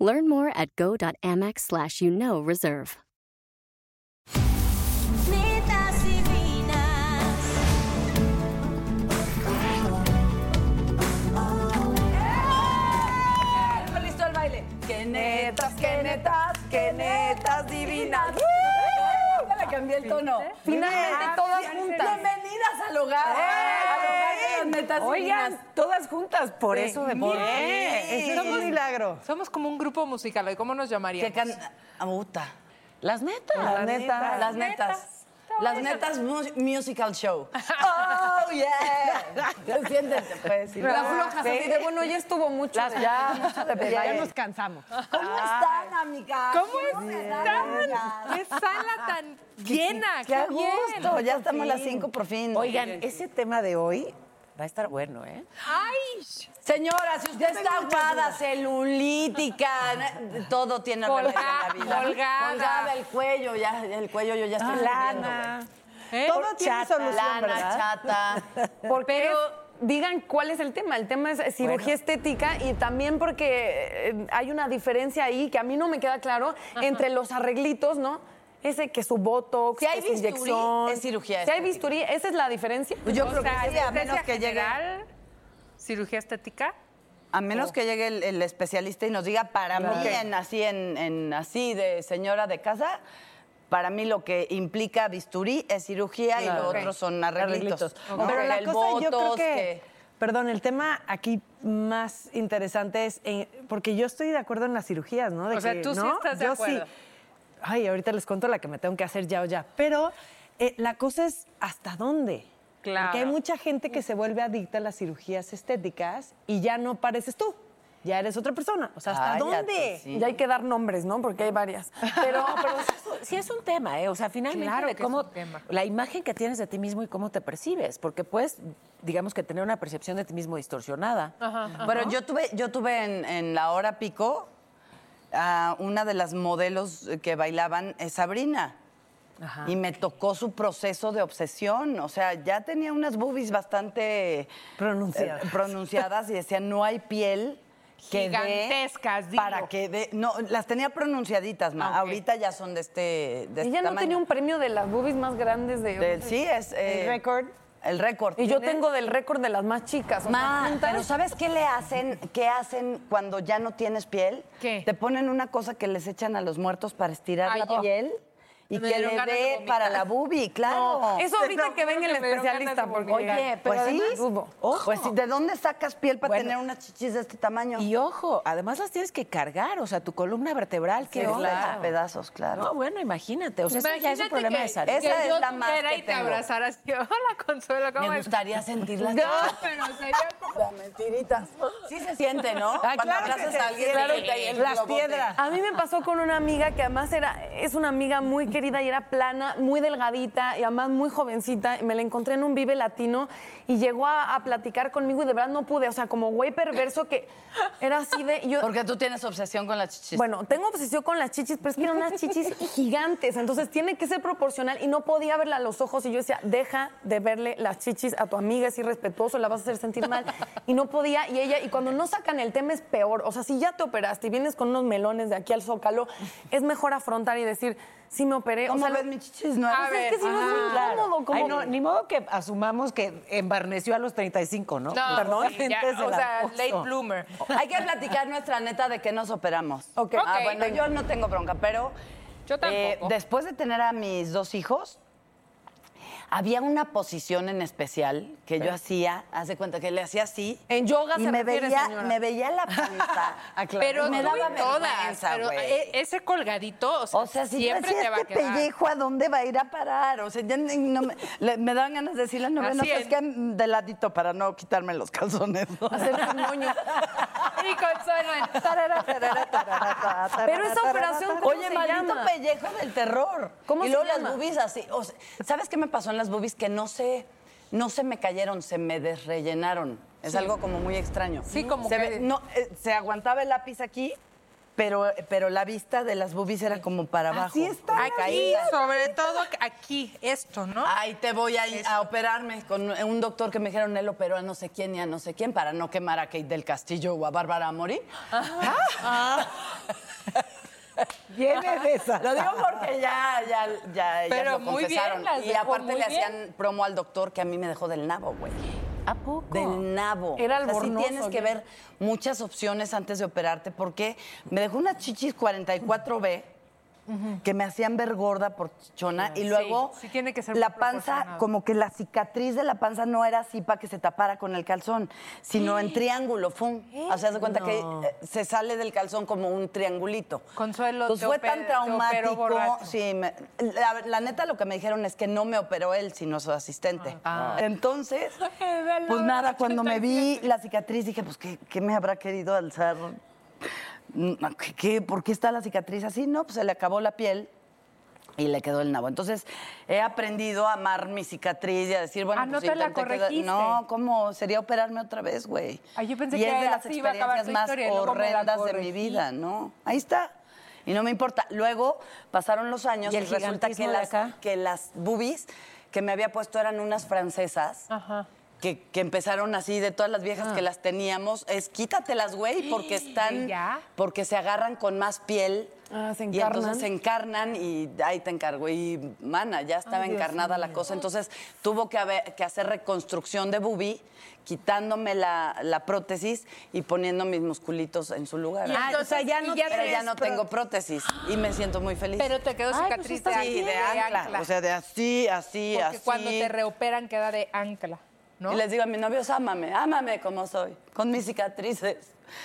Learn more at go.amex slash you know reserve. Netas divinas. Listo el baile. Qué netas, qué netas, qué netas divinas. Ya le cambié el tono. Finalmente todas juntas. Bienvenidas al hogar. Al hogar las netas Oigan, divinas. todas juntas, por Sí. eso de Por- Ese es un milagro. Somos como un grupo musical, ¿y ¿cómo nos Que llamaríamos? can... Amuta. Las netas. Las netas. Las netas. Las netas mu- musical show. Oh, yeah. Siéntete, pues. y La floja, así de, bueno, ya estuvo mucho. Las- ya, mucho de ya nos cansamos. ¿Cómo están, amigas? ¿Cómo están, están? ¡Qué sala tan llena! Qué gusto. Ya estamos a las cinco por fin. Oigan, ese tema de hoy va a estar bueno, ¿eh? ¡Ay! Señora, si usted está aguada, celulítica, todo tiene Colgada, en la vida. colgada. Colgada, el cuello, ya, el cuello yo ya estoy Lana. ¿Eh? Todo tiene solución, Lana, ¿verdad? chata. Porque digan cuál es el tema. El tema es cirugía estética y también porque eh, hay una diferencia ahí que a mí no me queda claro entre los arreglitos, ¿no? Ese que su botox, Si hay que su bisturí, inyección. es cirugía Si hay bisturí, esa es la diferencia. Yo O creo sea, que sí, a menos que llegue... cirugía estética. A menos que llegue el, el especialista y nos diga, para mí, en, así, en, en así de señora de casa, para mí lo que implica bisturí es cirugía y lo Ok. otro son arreglitos. Arreglitos. ¿no? Pero la el cosa, yo creo que, Perdón, el tema aquí más interesante es, eh, porque yo estoy de acuerdo en las cirugías, ¿no? De O sea, que, tú sí ¿no? estás de Yo acuerdo. sí. Ay, ahorita les cuento la que me tengo que hacer ya o ya. Pero eh, la cosa es, ¿hasta dónde? Claro. Porque hay mucha gente que se vuelve adicta a las cirugías estéticas y ya no pareces tú. Ya eres otra persona. O sea, ¿hasta Cállate, dónde? sí. Y hay que dar nombres, ¿no? Porque hay varias. Pero, pero sí es un- sí es un tema, ¿eh? O sea, finalmente Claro de cómo la imagen que tienes de ti mismo y cómo te percibes, porque puedes, digamos que tener una percepción de ti mismo distorsionada. Bueno, yo tuve, yo tuve en, en la hora pico a una de las modelos que bailaban, es Sabrina. Y me tocó su proceso de obsesión. O sea, ya tenía unas boobies bastante Pronunciadas. eh, pronunciadas y decía, no hay piel que Gigantescas, digo. Para que dé. No, las tenía pronunciaditas, ma. Ah, ok. Ahorita ya son de este, de este Ella no tamaño. tenía un premio de las boobies más grandes de... Del- sí, es. eh, El récord. El récord. y yo tengo del récord de las más chicas. o sea, Ma, pero ¿sabes qué le hacen? ¿Qué hacen cuando ya no tienes piel? ¿Qué? Te ponen una cosa que les echan a los muertos para estirar Ay, la piel y Me que le dé para la boobie, claro. Eso ahorita que venga el que especialista, porque... Oye, pero Pues sí, pues sí, ¿de dónde sacas piel para Bueno. tener unas chichis de este tamaño? Y ojo, además las tienes que cargar, o sea, tu columna vertebral, Sí, ¿qué claro. pedazos, claro. No, bueno, imagínate, o sea, eso ya es un Imagínate problema que, de salud. Esa que es yo la más que y te tengo. abrazara así. Hola, Consuelo, ¿cómo Me gustaría sentir las No, pero sería como... Las mentiritas. Sí se siente, ¿no? Ah, Cuando claro que abrazas a alguien el Las piedras. A mí me pasó con una amiga que además era, es una amiga muy querida y era plana, muy delgadita y además muy jovencita. Me la encontré en un Vive Latino y llegó a, a platicar conmigo y de verdad no pude. O sea, como güey perverso que era así de. yo, Porque tú tienes obsesión con las chichis. bueno, tengo obsesión con las chichis, pero es que eran unas chichis gigantes. Entonces tiene que ser proporcional y no podía verla a los ojos. Y yo decía, deja de verle las chichis a tu amiga, es irrespetuoso, la vas a hacer sentir mal. Y no podía. Y ella, y cuando no sacan el tema es peor. O sea, si ya te operaste y vienes con unos melones de aquí al zócalo, es mejor afrontar y decir, sí me operé. ¿Cómo o sea, ves mis chichis nuevas? A ver, es que si no es muy incómodo. como- Ay, no, ni modo que asumamos que embarneció a los 35, ¿no? No, Perdón, sí, ya, gente se o sea, puso. late bloomer. Hay que platicar nuestra neta de que nos operamos. Ok. Ah, Ok. bueno, yo no tengo bronca, pero Yo tampoco. eh, después de tener a mis dos hijos, había una posición en especial que yo hacía, hace cuenta que le hacía así. En yoga y se me refiere, veía, señora. me veía la panza. Pero y me daba todas, vergüenza, pero güey. e- ese colgadito, o sea, O sea, si siempre te va a este quedar. pellejo, ¿a dónde va a ir a parar? O sea, ya no me, le- me daban ganas de decirle, no, no, es. que de ladito para no quitarme los calzones. Hacer un moño. Y tarara, tarara, tarara, Pero esa operación, tarara. ¿cómo Oye, se maldito llama? pellejo del terror. ¿Cómo y se luego llama? las boobies así. o sea, ¿Sabes qué me pasó en las boobies? Que no se, no se me cayeron, se me desrellenaron. Es algo como muy extraño. Sí, como se que- ve- no, eh, se aguantaba el lápiz aquí, pero, pero la vista de las boobies era como para abajo. Así está. Aquí, sobre todo aquí, esto, ¿no? Ay, te voy a, ir a operarme con un doctor que me dijeron, él operó a no sé quién y a no sé quién para no quemar a Kate del Castillo o a Bárbara Amori. Viene de esa. Lo digo porque ya, ya, ya, lo muy confesaron. y aparte le bien. hacían promo al doctor que a mí me dejó del nabo, güey. ¿A poco? Del nabo. Era o sea, sí tienes que ver muchas opciones antes de operarte porque me dejó unas chichis 44B que me hacían ver gorda por chichona y luego sí tiene que ser la panza, como que la cicatriz de la panza no era así para que se tapara con el calzón, sino en triángulo, fum. O sea, se cuenta que eh, se sale del calzón como un triangulito. Consuelo, te fue tan traumático. borracho. Sí, me- la, la neta lo que me dijeron es que no me operó él, sino su asistente. Ah. Entonces, pues nada, cuando me vi la cicatriz dije, pues, ¿qué, qué me habrá querido alzar? Mm, ¿Qué, por qué está la cicatriz así? No, pues se le acabó la piel. Y le quedó el nabo. Entonces, he aprendido a amar mi cicatriz y a decir, bueno, Ah, no pues te la corregiste. No, ¿cómo? Sería operarme otra vez, güey. Ah, yo pensé y que es de las experiencias más horrendas de mi vida, ¿no? Ahí está. Y no me importa. Luego pasaron los años ¿Y resulta que las, que las boobies que me había puesto eran unas francesas. Ajá. Que, que empezaron así de todas las viejas Ah. que las teníamos, es quítatelas, güey, porque están, ¿Ya? porque se agarran con más piel. Ah, se Y encarnan. entonces se encarnan y ahí te encargo. Y, mana, ya estaba Ay, Dios encarnada la cosa. Entonces tuvo que, haber- que hacer reconstrucción de boobie, quitándome la, la prótesis y poniendo mis musculitos en su lugar. Y Ah, o sea, ya y no ya Pero ya no tengo prótesis y me siento muy feliz. Pero te quedó Ay, pues cicatriz de, sí, de ancla. ancla. O sea, de así, así, Porque así. cuando te reoperan queda de ancla, ¿no? Y les digo a mis novios, ámame, ámame como soy, con mis cicatrices.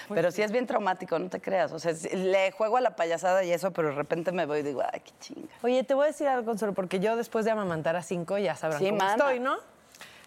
Pero sí. es bien traumático, no te creas. O sea, le juego a la payasada y eso, pero de repente me voy y digo, ay, qué chinga. Oye, te voy a decir algo, Consuelo, porque yo después de amamantar a cinco ya sabrán Sí, cómo mana. estoy, ¿no?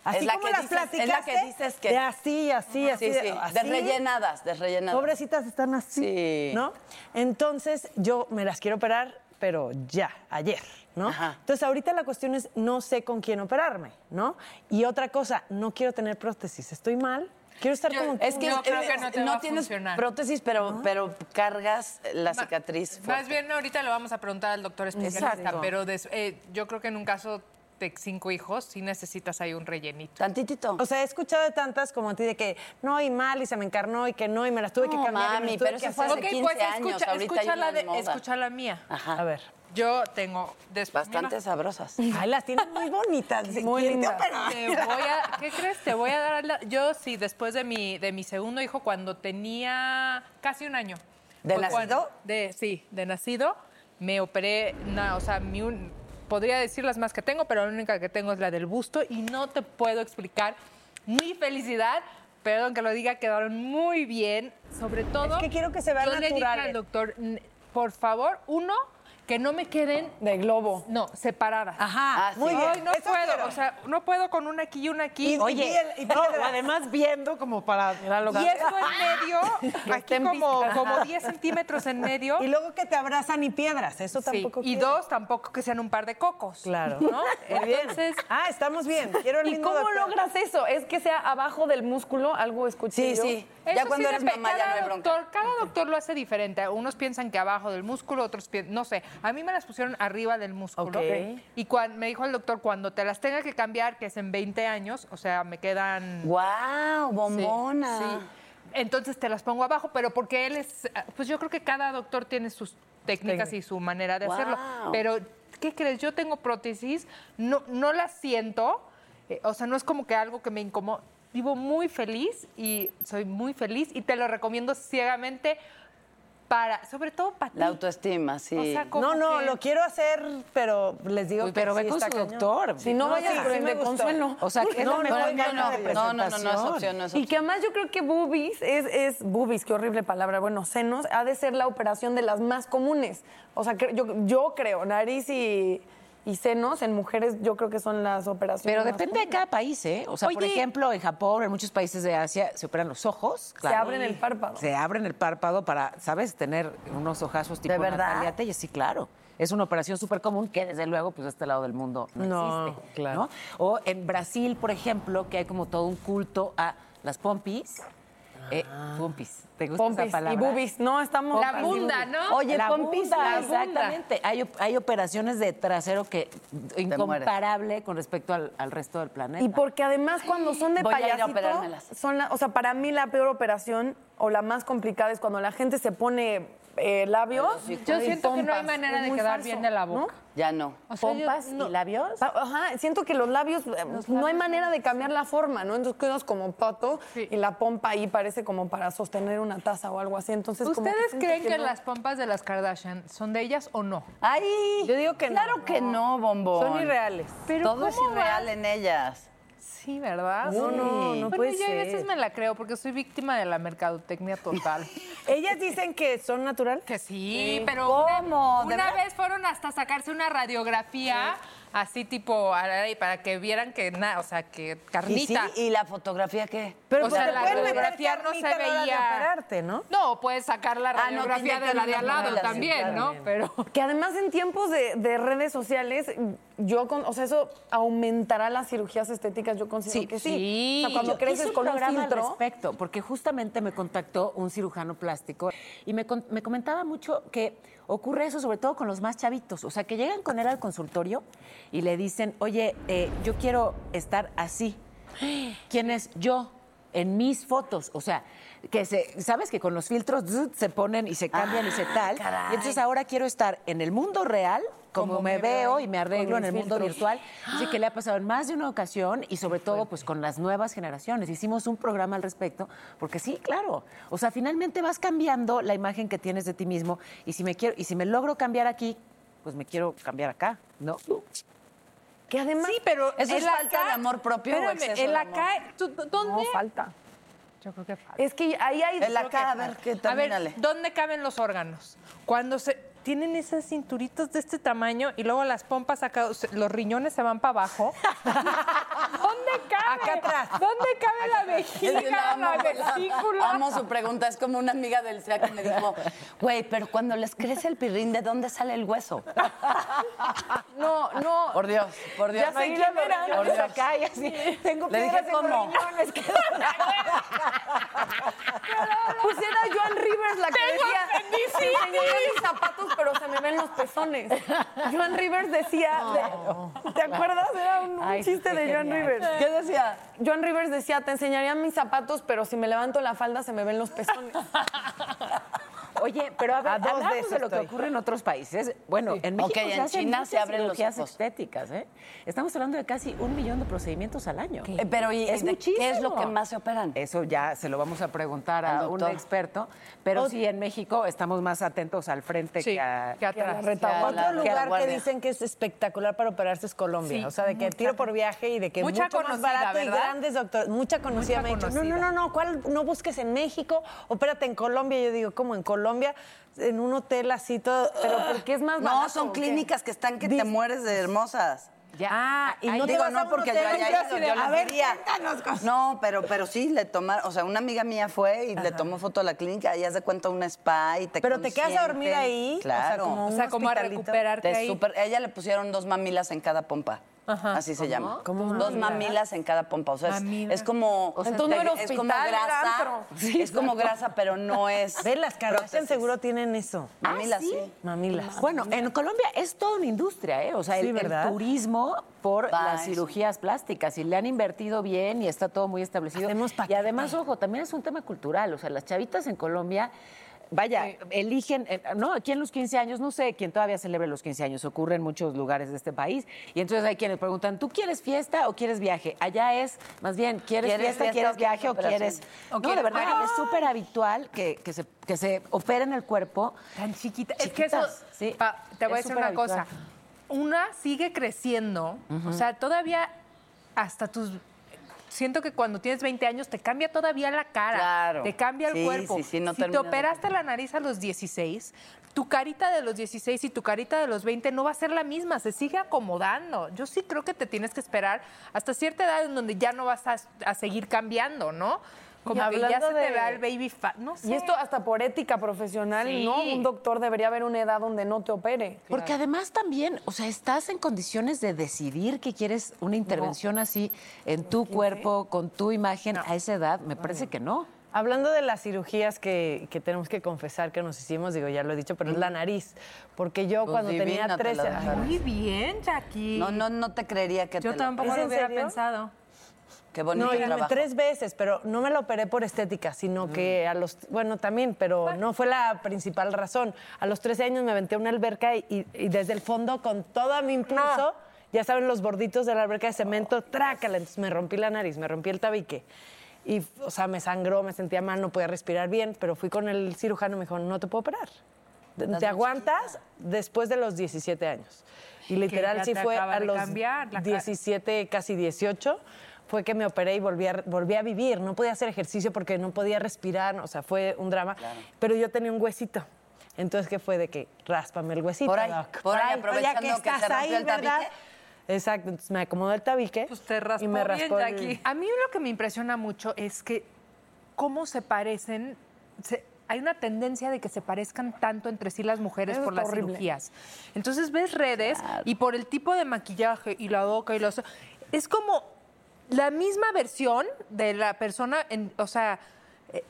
Así Es la como que las dices- es la que platicaste, dices que- De así, así, así. Sí, de- sí, así. desrellenadas, desrellenadas. Pobrecitas están así. Sí. ¿No? Entonces, yo me las quiero operar, pero ya, ayer, ¿no? Ajá. Entonces, ahorita la cuestión es, no sé con quién operarme, ¿no? Y otra cosa, no quiero tener prótesis. ¿Estoy mal? Quiero estar Yo- como... Es que, Yo creo eh, que no te va a tienes funcionar. prótesis, pero, pero cargas la cicatriz. Más bien ahorita le vamos a preguntar al doctor especialista, Exacto. pero eh, yo creo que en un caso de cinco hijos sí necesitas ahí un rellenito. Tantitito. O sea, he escuchado de tantas como a ti de que no, y mal, y se me encarnó, y que no, y me las tuve que No, cambiar. y me mami, las tuve pero que eso fue hacer. hace Ok, 15 pues años, escucha, ahorita escucha hay la, de, escucha la mía. Ajá. A ver. Yo tengo... después Bastante sabrosas. Ay, las tienes muy bonitas. Muy ¿Quién te lindas. Te voy a, ¿Qué crees? Te voy a dar... la- yo sí, después de mi, de mi segundo hijo, cuando tenía casi un año. ¿De nacido? cuando- de, sí, de nacido. Me operé, o sea, mi un- podría decir las más que tengo, pero la única que tengo es la del busto y no te puedo explicar mi felicidad. Perdón que lo diga, quedaron muy bien. Sobre todo... Es que quiero que se vean yo le dije naturales. al doctor, "N- por favor, uno, que no me queden De globo. no, separadas. Ajá, Ah, sí. muy bien. Ay, no Eso puedo, quiero. o sea, no puedo con una aquí y una aquí. Y- Oye, y piel- y No, además viendo como para... y esto en medio, aquí como, como 10 centímetros en medio. Y luego que te abrazan y piedras, eso Sí, tampoco y quiero. dos, tampoco que sean un par de cocos. Claro. ¿no? Muy bien. Entonces, Ah, estamos bien. Quiero el ¿Y cómo doctor. logras eso? ¿Es que sea abajo del músculo? Algo escuché Sí, yo. sí. eso Ya sí cuando eres depe- mamá ya no cada hay bronca. doctor, Cada doctor lo hace diferente. Unos piensan que abajo del músculo, otros piensan, no sé. A mí me las pusieron arriba del músculo. Ok. Y me dijo el doctor, cuando te las tenga que cambiar, que es en 20 años, o sea, me quedan... ¡Wow! Bombona. sí. Entonces te las pongo abajo, pero porque él es, pues yo creo que cada doctor tiene sus técnicas y su manera de hacerlo. Guau. Pero, ¿qué crees? Yo tengo prótesis, no, no las siento, eh, o sea, no es como que algo que me incomoda. Vivo muy feliz y soy muy feliz y te lo recomiendo ciegamente. Para, sobre todo para ti. La autoestima, sí. O sea, como No, no, que- lo quiero hacer, pero les digo Uy, que pero sí ve con está su cañón. doctor. Si no, vayas sí, por sí el consuelo. O sea, que es No, la no, mejor no, no, de no, no, no, no es opción, no es Y que además yo creo que boobies es, es boobies, qué horrible palabra, bueno, senos, ha de ser la operación de las más comunes. O sea, que yo, yo creo, nariz y, y senos en mujeres yo creo que son las operaciones Pero depende de cada país, ¿eh? O sea, por ejemplo, en Japón, en muchos países de Asia, se operan los ojos. Se abren el párpado. Se abren el párpado para, ¿sabes? Tener unos ojazos tipo ¿De verdad? Natalia Telles. Sí, claro. Es una operación súper común que, desde luego, pues de este lado del mundo no, No, existe. claro. ¿no? O en Brasil, por ejemplo, que hay como todo un culto a las pompis. Eh, pompis. ¿Te gusta Pompis esa palabra? y boobies. No, estamos... La bunda, ¿no? Oye, la pompis, bunda, la bunda. exactamente. Hay, op- hay operaciones de trasero que incomparable con respecto al, al resto del planeta. Y porque además cuando son de Voy a ir a payasito, operármelas. son la- o sea, para mí la peor operación o la más complicada es cuando la gente se pone eh, labios. Yo siento que no hay manera de quedar falso, bien de la ¿no? Ya no. O sea, yo pompas no- y labios. Ajá, siento que los labios, eh, no hay manera de cambiar la forma, ¿no? Entonces quedas como pato Sí. y la pompa ahí parece como para sostener una taza o algo así. Entonces, como que ¿Ustedes creen que, no. las pompas de las Kardashian son de ellas o no? Ay, Yo digo que no. claro que no, bombón. Son irreales. Pero Todo es ¿cómo irreal vas? en ellas. Sí, ¿verdad? No, no, no bueno, puede yo a veces me la creo porque soy víctima de la mercadotecnia total. Ellas dicen que son naturales. que sí, pero ¿Cómo? una, vez fueron hasta sacarse una radiografía así tipo para que vieran que nada, o sea, que ¿Y, sí? carnita. ¿Y la fotografía qué? Pero O pues sea, la radiografía no se veía. operarte, ¿no? No, puedes sacar la Ah, no, radiografía de la de al lado sí, también. ¿no? Pero Que además en tiempos de, de redes sociales, yo, con, o sea, eso aumentará las cirugías estéticas, yo considero Sí, que sí. sí. O sea, cuando Yo creces hice un con un filtro... al respecto, porque justamente me contactó un cirujano plástico y me, me comentaba mucho que ocurre eso sobre todo con los más chavitos, o sea, que llegan con él al consultorio y le dicen, oye, eh, yo quiero estar así. ¿Quién es yo? En mis fotos, o sea, que se, sabes que con los filtros zzz, se ponen y se cambian y se tal. Y entonces ahora quiero estar en el mundo real, como, me, veo y me arreglo en el mundo virtual. Así que le ha pasado en más de una ocasión y sobre todo pues con las nuevas generaciones. Hicimos un programa al respecto, porque sí, claro. O sea, finalmente vas cambiando la imagen que tienes de ti mismo y si me quiero y si me logro cambiar aquí, pues me quiero cambiar acá, ¿no? Que además... sí, pero ¿Eso es falta de amor propio o Espérame, exceso el de amor? acá, ¿tú- ¿dónde? No, falta. Yo creo que falta. Es que ahí hay... El acá, a ver, que A ver. ¿dónde caben los órganos? Cuando se tienen esas cinturitas de este tamaño y luego las pompas acá, los riñones se van para abajo. ¿Dónde cabe? Acá atrás. ¿Dónde cabe la vejiga, la la amo, vesícula? Amo su pregunta. Es como una amiga del SEA que me dijo, güey, pero cuando les crece el pirrín, ¿de dónde sale el hueso? No, no. Por Dios, por Dios. Ya quién era. Por Dios. acá y así. Tengo Le piedras dije, en los ¿cómo? riñones, que- Pues era Joan Rivers la que decía, te enseñaría mis zapatos, pero se me ven los pezones. Joan Rivers decía, de- ¿te acuerdas? Era un, un Ay, sí, chiste de Joan genial. Rivers. ¿Qué decía? Joan Rivers decía, te enseñaría mis zapatos, pero si me levanto la falda se me ven los pezones. Oye, pero a ver, A dos de hablamos de, eso lo que ocurre en otros países. Bueno, en México Ok, se en hacen China se abren los ojos. estéticas, ¿eh? Estamos hablando de casi un millón de procedimientos al año. Eh, pero, ¿y es de qué es lo muchísimo. que más se operan? Eso ya se lo vamos a preguntar Al a un experto. Pero sí, en México estamos más atentos al frente Sí, que a... que atrás. Ya, Otro la- lugar que dicen que es espectacular para operarse es Colombia. Sí, o sea, de que tiro por viaje y de que Mucha mucho más conocida, barato y ¿verdad? grandes doctores. Mucha conocida Mucha me ha dicho, no, conocida. no, no, no, ¿cuál no busques en México? Opérate en Colombia. Yo digo, ¿cómo en Colombia? En un hotel así todo. Pero porque es más barato. No, son ¿o clínicas que están que te mueres de hermosas. Ya. Ah, y no te Digo, vas no porque yo haya ido, yo a ver, diría. cuéntanos cosas. No, pero, pero sí, le tomaron, o sea, una amiga mía fue y le tomó foto a la clínica y hace cuenta un spa y te Pero te quedas a dormir ahí, o sea, Claro. como O sea, como a hospitalito. recuperarte Te ahí. super- ella le pusieron dos mamilas en cada pompa. Así se llama. ¿Cómo Dos mamilas? mamilas en cada pompa. O sea, es, como. sea, entonces no era es como grasa. es como grasa, pero no es. Ve, las Kardashian seguro tienen eso. Mamilas, sí. Mamilas. Bueno, en Colombia es toda una industria, ¿eh? O sea, Sí, el, turismo por Va, las eso. cirugías plásticas y le han invertido bien y está todo muy establecido. Y además, ojo, también es un tema cultural. O sea, las chavitas en Colombia vaya, eligen, eh, no, aquí en los 15 años, no sé quién todavía celebra los 15 años, ocurre en muchos lugares de este país. Y entonces hay quienes preguntan, ¿tú quieres fiesta o quieres viaje? Allá es, más bien, ¿quieres, ¿Quieres fiesta, quieres viaje o quieres...? O no, de verdad, es súper habitual que, que se, que se opere en el cuerpo. Tan chiquita. Es que eso, Chiquitas, sí. pa- te voy a decir una cosa. Una sigue creciendo, o sea, todavía hasta tus... Siento que cuando tienes 20 años te cambia todavía la cara, Claro. te cambia el Sí, cuerpo. sí, sí, no si te operaste la nariz a los 16, tu carita de los 16 y tu carita de los 20 no va a ser la misma, se sigue acomodando. Yo sí creo que te tienes que esperar hasta cierta edad en donde ya no vas a, a seguir cambiando, ¿no? Como que ya hablando se te de- vea el baby fat, no sé. Y esto hasta por ética profesional, Sí. ¿no? Un doctor debería haber una edad donde no te opere. Porque además también, o sea, estás en condiciones de decidir que quieres una intervención así en tu cuerpo, con tu imagen a esa edad. Me parece que no. Hablando de las cirugías que, que tenemos que confesar que nos hicimos, digo, ya lo he dicho, pero es la nariz. Porque yo Pues cuando tenía te 13 la dejaron. Muy bien, Jackie. No, no, no te creería que Yo te la- tampoco ¿Es lo hubiera serio? pensado. Qué bonito No, trabajo. tres veces, pero no me lo operé por estética, sino que a los, bueno, también, pero no fue la principal razón. A los 13 años me aventé a una alberca y, y- y desde el fondo, con todo mi impulso, ya saben, los borditos de la alberca de cemento, trácala, entonces me rompí la nariz, me rompí el tabique. Y, o sea, me sangró, me sentía mal, no podía respirar bien, pero fui con el cirujano y me dijo, no te puedo operar. Te aguantas después de los 17 años. Y literal sí fue a los cambiar la ca- 17, casi 18, fue que me operé y volví a, volví a vivir. No podía hacer ejercicio porque no podía respirar, o sea, fue un drama. Pero yo tenía un huesito. Entonces, ¿qué fue? De que ráspame el huesito, Por ahí, doc. por ahí, ya aprovechando que se estás rompió el tabique. Exacto, entonces me acomodó el tabique. Pues te raspó y me bien, raspó el- Jackie. A mí lo que me impresiona mucho es que cómo se parecen... se- hay una tendencia de que se parezcan tanto entre sí las mujeres Eso por las horrible. cirugías. Entonces ves redes y por el tipo de maquillaje y la boca y los... Es como la misma versión de la persona, en, o sea, eh,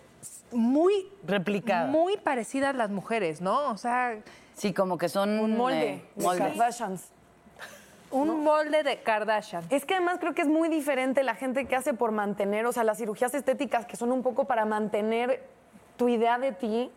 muy... Replicada. Muy parecidas las mujeres, ¿no? O sea, Sí, como que son Un molde eh, de moldes. Kardashians. un molde de Kardashian. Es que además creo que es muy diferente la gente que hace por mantener, o sea, las cirugías estéticas que son un poco para mantener tu idea de ti,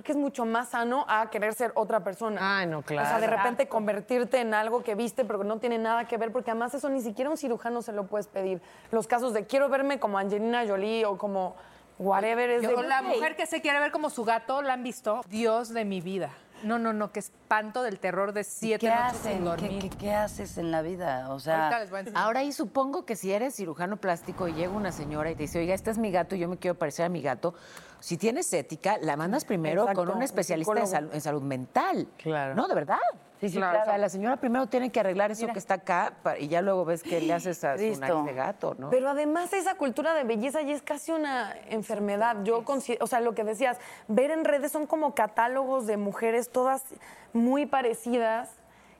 creo que es mucho más sano a querer ser otra persona. Ay, no, O sea, de claro. repente convertirte en algo que viste, pero que no tiene nada que ver, porque además eso ni siquiera un cirujano se lo puedes pedir. Los casos de quiero verme como Angelina Jolie o como whatever es de... Yo, la mujer que se quiere ver como su gato, ¿la han visto? Dios de mi vida. No, no, no, qué espanto del terror de siete ¿Qué noches hacen? sin ¿Qué, dormir. qué- qué haces en la vida? O sea. Ahora, y supongo que si eres cirujano plástico y llega una señora y te dice, oiga, este es mi gato, yo me quiero parecer a mi gato, si tienes ética, la mandas primero Exacto, con un un especialista en, psicólogo. sal- en salud mental. Claro. ¿No? ¿De verdad? Sí, sí, Claro. La señora primero tiene que arreglar eso que está acá y ya luego ves que le haces a su nariz de gato, ¿no? Pero además esa cultura de belleza ya es casi una enfermedad. Yo considero, o sea, lo que decías, ver en redes son como catálogos de mujeres todas muy parecidas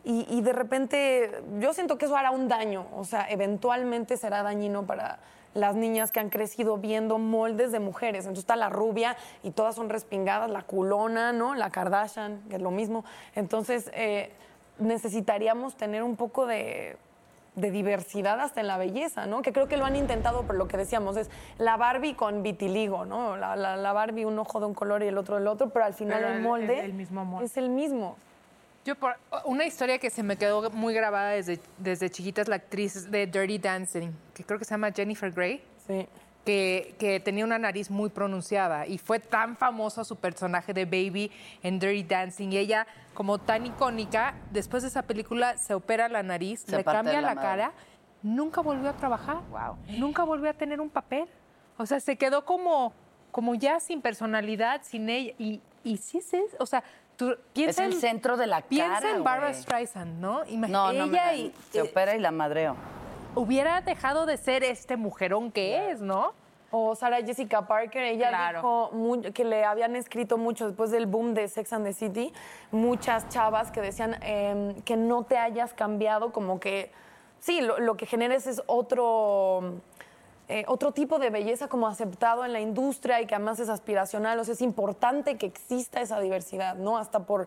y, y de repente yo siento que eso hará un daño, o sea, eventualmente será dañino para las niñas que han crecido viendo moldes de mujeres. Entonces está la rubia y todas son respingadas, la culona, ¿no? La Kardashian, que es lo mismo. Entonces eh, necesitaríamos tener un poco de de diversidad hasta en la belleza, ¿no? Que creo que lo han intentado, por lo que decíamos, es la Barbie con vitiligo, ¿no? La, la- la Barbie un ojo de un color y el otro del otro, pero al final Pero el el- molde el- el mismo molde. es el mismo. Yo por, una historia que se me quedó muy grabada desde, desde chiquita es la actriz de Dirty Dancing, que creo que se llama Jennifer Grey, Sí. que, que tenía una nariz muy pronunciada y fue tan famoso su personaje de Baby en Dirty Dancing y ella como tan icónica, después de esa película se opera la nariz, Se le cambia la la, cara, nunca volvió a trabajar, nunca volvió a tener un papel, o sea, se quedó como, como ya sin personalidad, sin ella y, y sí es- o sea, tú es piensa el en- centro de la Piensa cara, en Barbara. Streisand, ¿no? Imag- No, no, ella la- y- se eh, opera y la madreo. hubiera dejado de ser este mujerón que es, ¿no? O Sarah Jessica Parker, ella Claro. dijo que le habían escrito mucho después del boom de Sex and the City, muchas chavas que decían em, que no te hayas cambiado, como que sí, lo, lo que generes es otro, eh, otro tipo de belleza como aceptado en la industria y que además es aspiracional, o sea, es importante que exista esa diversidad, ¿no? Hasta por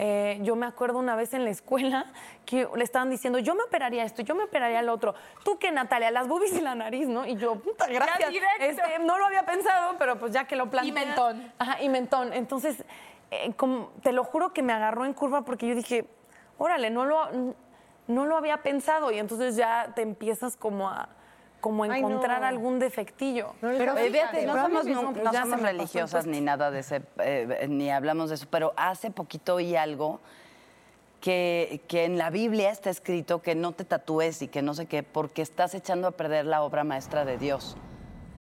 eh, yo me acuerdo una vez en la escuela que le estaban diciendo, yo me operaría esto, yo me operaría lo otro. Tú qué, Natalia, las boobies y la nariz, ¿no? Y yo, puta, gracias. Este, no lo había pensado, pero pues ya que lo planteé. Y mentón. Ajá, y mentón. Entonces, eh, como- te lo juro que me agarró en curva porque yo dije, órale, no lo, no lo había pensado. Y entonces ya te empiezas como a como Ay, no. encontrar algún defectillo. Pero fíjate, no pero somos, me- no, pues no ya somos religiosas el ni nada de ese, eh, ni hablamos de eso, pero hace poquito oí algo que, que en la Biblia está escrito que no te tatúes y que no sé qué, porque estás echando a perder la obra maestra de Dios.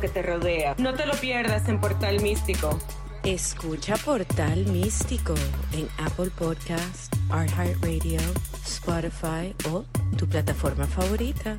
que te rodea. No te lo pierdas en Portal Místico. Escucha Portal Místico en Apple Podcast, iHeartRadio, Spotify o tu plataforma favorita.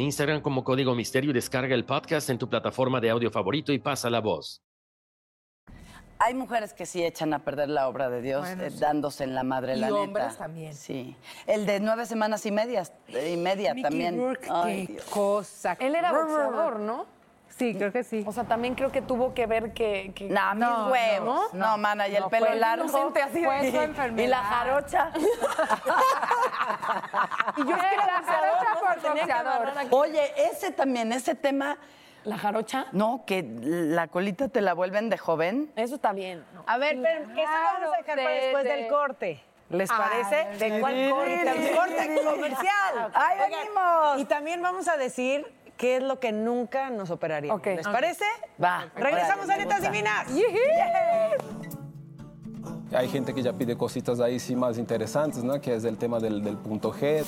Instagram como Código Misterio y descarga el podcast en tu plataforma de audio favorito y pasa la voz. Hay mujeres que sí echan a perder la obra de Dios Bueno, eh, sí. dándose en la madre, Y la neta. hombres también. Sí. El de nueve semanas y medias y media Mickey también. Rourke, Ay, qué Dios. cosa. Él era boxeador, ¿no? Sí, creo que sí. O sea, también creo que tuvo que ver que... que- No, mis No, huevos. No, no, mana, y el no, pelo fue largo. inocente así Fue su enfermedad. Y la jarocha. Y yo la jarocha por. Oye, ese también, ese tema, ¿La jarocha? no, que la colita te la vuelven de joven. Eso está bien. A ver, pero eso lo vamos a dejar para de- después de- del corte. ¿Les Ah, parece? de- ¿De cuál corte? de- corte comercial. ¡Ahí venimos! Y también vamos a decir qué es lo que nunca nos operaría. ¿Les parece? Va. Regresamos a Netas. Divinas. Hay gente que ya pide cositas ahí sí más interesantes, ¿no? Que es el tema del, del punto G.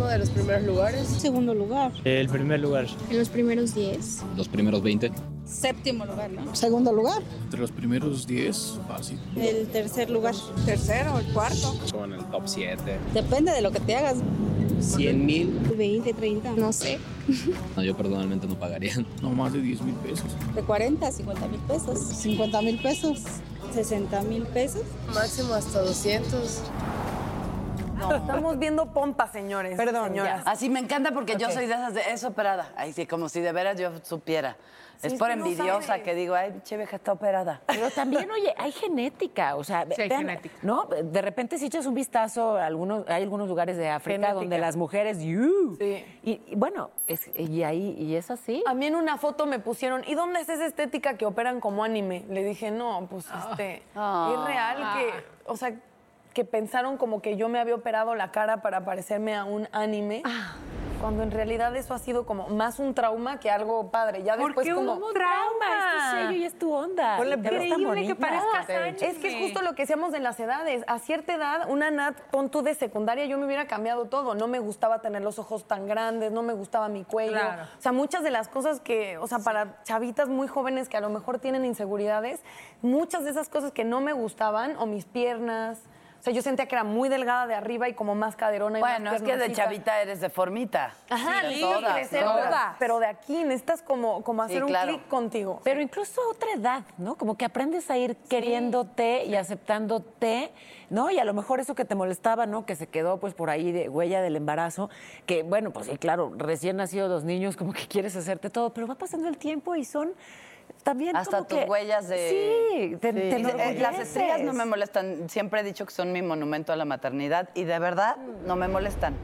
Uno de los primeros lugares. Segundo lugar. El primer lugar. En los primeros 10. Los primeros 20. Séptimo lugar, ¿no? Segundo lugar. Entre los primeros 10, fácil. El tercer lugar. Tercero, el cuarto. Con el top 7. Depende de lo que te hagas. 100 mil. 20, 30, no sé. No, yo personalmente no pagaría. No más de 10 mil pesos. De 40 a 50 mil pesos. 50 mil pesos. 60 mil pesos. Máximo hasta 200. Estamos viendo pompas, señores. Perdón, señoras. Así me encanta porque yo soy de esas de es operada. Ay, sí, como si de veras yo supiera. es es por no envidiosa que digo, ay, che vieja está operada. Pero también, oye, hay genética, o sea, Sí, hay vean, genética. ¿no? De repente si echas un vistazo, a algunos, hay algunos lugares de África Genética. donde las mujeres. Sí. Y, y bueno, es, y ahí, y es así. A mí en una foto me pusieron, ¿y dónde es esa estética que operan como anime? Le dije, no, pues este, Ah. es real que, o sea, que pensaron como que yo me había operado la cara para parecerme a un anime. cuando en realidad eso ha sido como más un trauma que algo padre. Ya después qué como un trauma? Es tu sello y es tu onda. Ponle Pero está increíble que bonita. parezcas Sánchez. Es que es justo lo que decíamos de las edades. A cierta edad, una Nat, pon tú de secundaria, yo me hubiera cambiado todo. No me gustaba tener los ojos tan grandes, no me gustaba mi cuello. Claro. O sea, muchas de las cosas que, o sea, para chavitas muy jóvenes que a lo mejor tienen inseguridades, muchas de esas cosas que no me gustaban, o mis piernas. O sea, yo sentía que era muy delgada de arriba y como más caderona y Bueno, más es que de chavita eres deformita. Ajá, Sí, todas, crecer, todas. pero- de aquí necesitas como, como hacer Sí, un clic contigo. Pero incluso a otra edad, ¿no? Como que aprendes a ir queriéndote y aceptándote, ¿no? Y a lo mejor eso que te molestaba, ¿no? Que se quedó pues por ahí de huella del embarazo, que bueno, pues sí, claro, recién nacidos los niños como que quieres hacerte todo, pero va pasando el tiempo y son también Hasta como tus que- huellas de... Sí, te, te Y de- eh, las estrías no me molestan. Siempre he dicho que son mi monumento a la maternidad y de verdad no me molestan.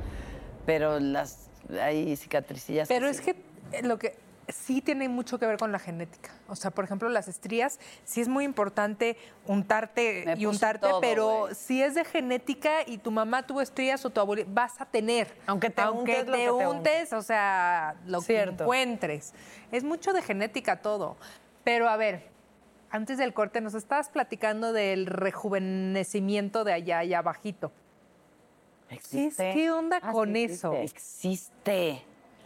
Pero las hay cicatricillas. Pero que es sí. que lo que sí tiene mucho que ver con la genética. O sea, por ejemplo, las estrías, sí es muy importante untarte Me y untarte, todo, pero si es de genética y tu mamá tuvo estrías o tu abuelita, vas a tener. Aunque te Aunque untes te untes, o sea, lo Cierto. que encuentres. Es mucho de genética todo. Pero a ver, antes del corte nos estabas platicando del rejuvenecimiento de allá, allá abajito. Existe. ¿Qué onda Ah, con sí, eso? Existe.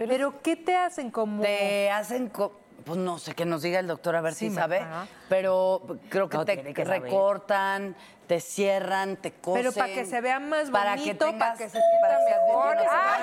Pero, ¿qué te hacen como...? Te hacen, co- pues no sé, que nos diga el doctor a ver Sí, si sabe, ajá. pero creo que No, te saber. Te cierran, te cosen. Pero para que se vea más para bonito, que para que se sienta para mejor. ¡Ah.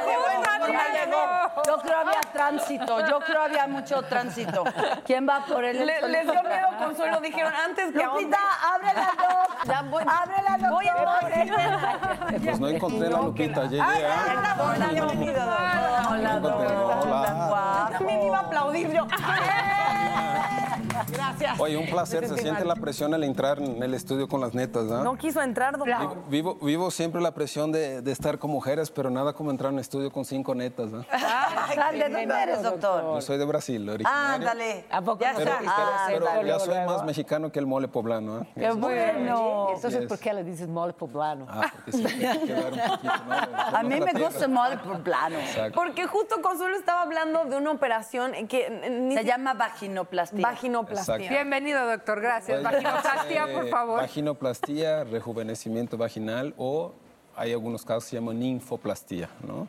Yo creo había tránsito, yo creo había mucho tránsito. ¿Quién va por él? Le- les dio miedo Consuelo, dijeron antes que Lupita, abre la dos. Voy. Abre la Voy a doctor. Pues no encontré la Lupita, llegué. ¿ah? Hola, bienvenido, doctor. Hola, doctor. hola. Guapo. También iba a aplaudir yo. Gracias. Oye, un placer, se siente la presión al entrar en el estudio con las netas, ¿no? No quiso entrar, doctor. Vivo, vivo, vivo siempre la presión de, de estar con mujeres, pero nada como entrar en un estudio con cinco netas, ¿no? ¿De dónde eres, doctor? Yo soy de Brasil, originario. Ándale. ¿A poco Ya Pero, está. pero- pero Ándale. ya soy más mexicano que el mole poblano, ¿eh? Qué Eso- bueno. Entonces, Yes. ¿por qué le dices mole poblano? Ah, porque sí, hay que un poquito, ¿no? A mí me gusta el mole. Exacto. Porque justo Consuelo estaba hablando de una operación que ni Se si- llama vaginoplastia. vaginoplastia. Exacto. Bienvenido, doctor. Gracias. Vaginoplastia, eh, por favor. Vaginoplastia, rejuvenecimiento vaginal o hay algunos casos que se llaman ninfoplastía, ¿no?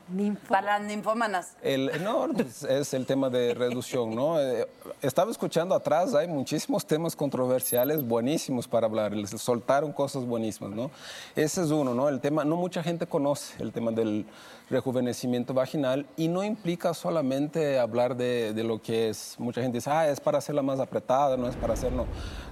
Para las ninfómanas. El, no, pues, es el tema de reducción, ¿no? Eh, estaba escuchando atrás, hay muchísimos temas controversiales buenísimos para hablar, les soltaron cosas buenísimas, ¿no? Ese es uno, ¿no? El tema, no mucha gente conoce el tema del rejuvenecimiento vaginal y no implica solamente hablar de, de lo que es, mucha gente dice, ah, es para hacerla más apretada, no es para hacerlo.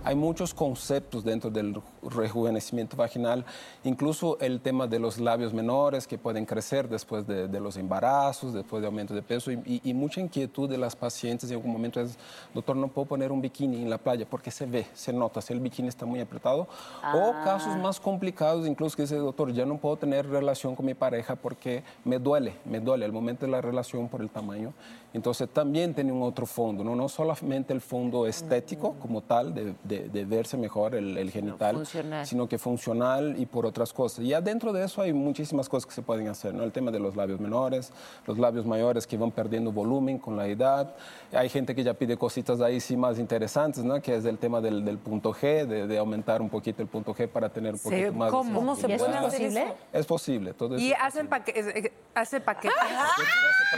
Hay muchos conceptos dentro del rejuvenecimiento vaginal, incluso el tema de los labios menores que pueden crecer después de, de los embarazos, después de aumento de peso y, y- y mucha inquietud de las pacientes en algún momento es, doctor, no puedo poner un bikini en la playa porque se ve, se nota, si el bikini está muy apretado. O casos más complicados, incluso que dice, doctor, ya no puedo tener relación con mi pareja porque me duele, me duele al momento de la relación por el tamaño. Entonces también tiene un otro fondo, no, no solamente el fondo estético como tal, de, de- de verse mejor el, el genital, funcional. sino que funcional y por otras cosas. Y adentro de eso hay muchísimas cosas que se pueden hacer, ¿no? El tema de los labios menores, los labios mayores que van perdiendo volumen con la edad. Hay gente que ya pide cositas ahí sí más interesantes, ¿no? Que es el tema del, del punto G, de, de aumentar un poquito el punto G para tener un poquito más de ¿cómo? ¿Cómo se puede ¿Es hacer posible? eso? Es posible, todo eso Y es hacen, posible. Eh, hace paquetes.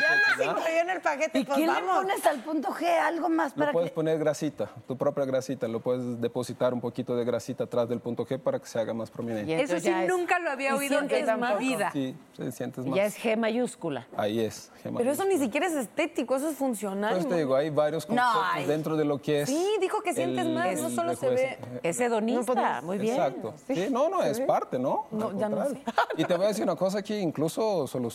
Ya nos incluyó en el paquete, ¿Y pues qué le vamos. pones al punto G? Algo más Lo para puedes que... poner grasita, tu propia grasita, lo puedes depositar un poquito de grasita atrás del punto G para que se haga más prominente. Eso sí, es- nunca lo había ¿Y oído en mi vida. Sí, te sientes más. Ya es G mayúscula. Ahí es. G Pero eso mayúscula. ni siquiera es estético, eso es funcional. Pues te digo, hay varios conceptos dentro de lo que es. Sí, dijo que sientes más, no solo se ve. Es hedonista, podemos- muy bien. Exacto. Sí, no, no, es parte, ¿no? No, ya no contrario. Y te voy a decir una cosa que incluso soluciona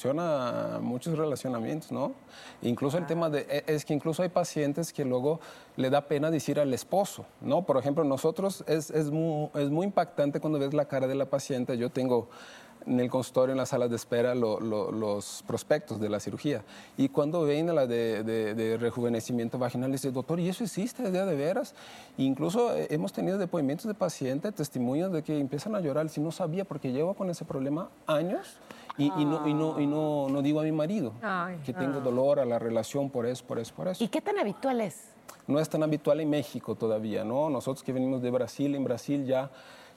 muchos relacionamientos, ¿no? Incluso el tema de, e- es que incluso hay pacientes que luego le da pena decir al esposo, ¿no? Por ejemplo, nosotros es, es, muy, es muy impactante cuando ves la cara de la paciente. Yo tengo en el consultorio, en la sala de espera, lo- lo- los prospectos de la cirugía. Y cuando ven la de, de- de rejuvenecimiento vaginal, dice, doctor, ¿y eso existe de de veras? E incluso eh, hemos tenido depoimientos de pacientes, testimonios de que empiezan a llorar, si no sabía, porque llevo con ese problema años. Y, y no, y no, y no, no digo a mi marido Ay. que tengo Ah. dolor a la relación por eso, por eso, por eso ¿Y qué tan habitual es? no es tan habitual en México todavía, ¿no? Nosotros que venimos de Brasil, en Brasil ya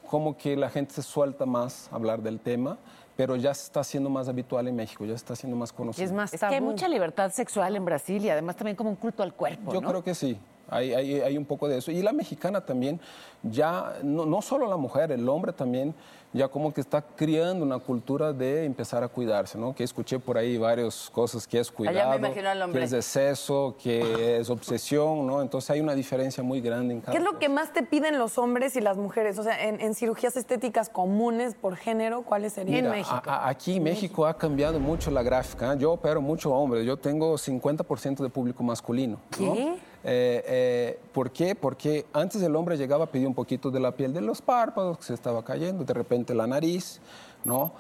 como que la gente se suelta más a hablar del tema, pero ya se está haciendo más habitual en México, ya se está haciendo más conocido. Es que hay mucha libertad sexual en Brasil y además también como un culto al cuerpo, Yo ¿no? creo que sí. Hay, hay, hay un poco de eso. Y la mexicana también, ya, no, no solo la mujer, el hombre también, ya como que está criando una cultura de empezar a cuidarse, ¿no? Que escuché por ahí varias cosas, que es cuidado, que es exceso, que es obsesión, ¿no? Entonces hay una diferencia muy grande en cada ¿Qué es lo que más te piden los hombres y las mujeres? O sea, en, en cirugías estéticas comunes por género, ¿cuáles serían? Mira, a- a- aquí México ha cambiado mucho la gráfica. ¿eh? Yo opero mucho hombre, yo tengo 50% de público masculino. ¿no? ¿Qué? Eh, eh, ¿Por qué? Porque antes el hombre llegaba a pedir un poquito de la piel de los párpados, que se estaba cayendo, de repente la nariz, ¿no?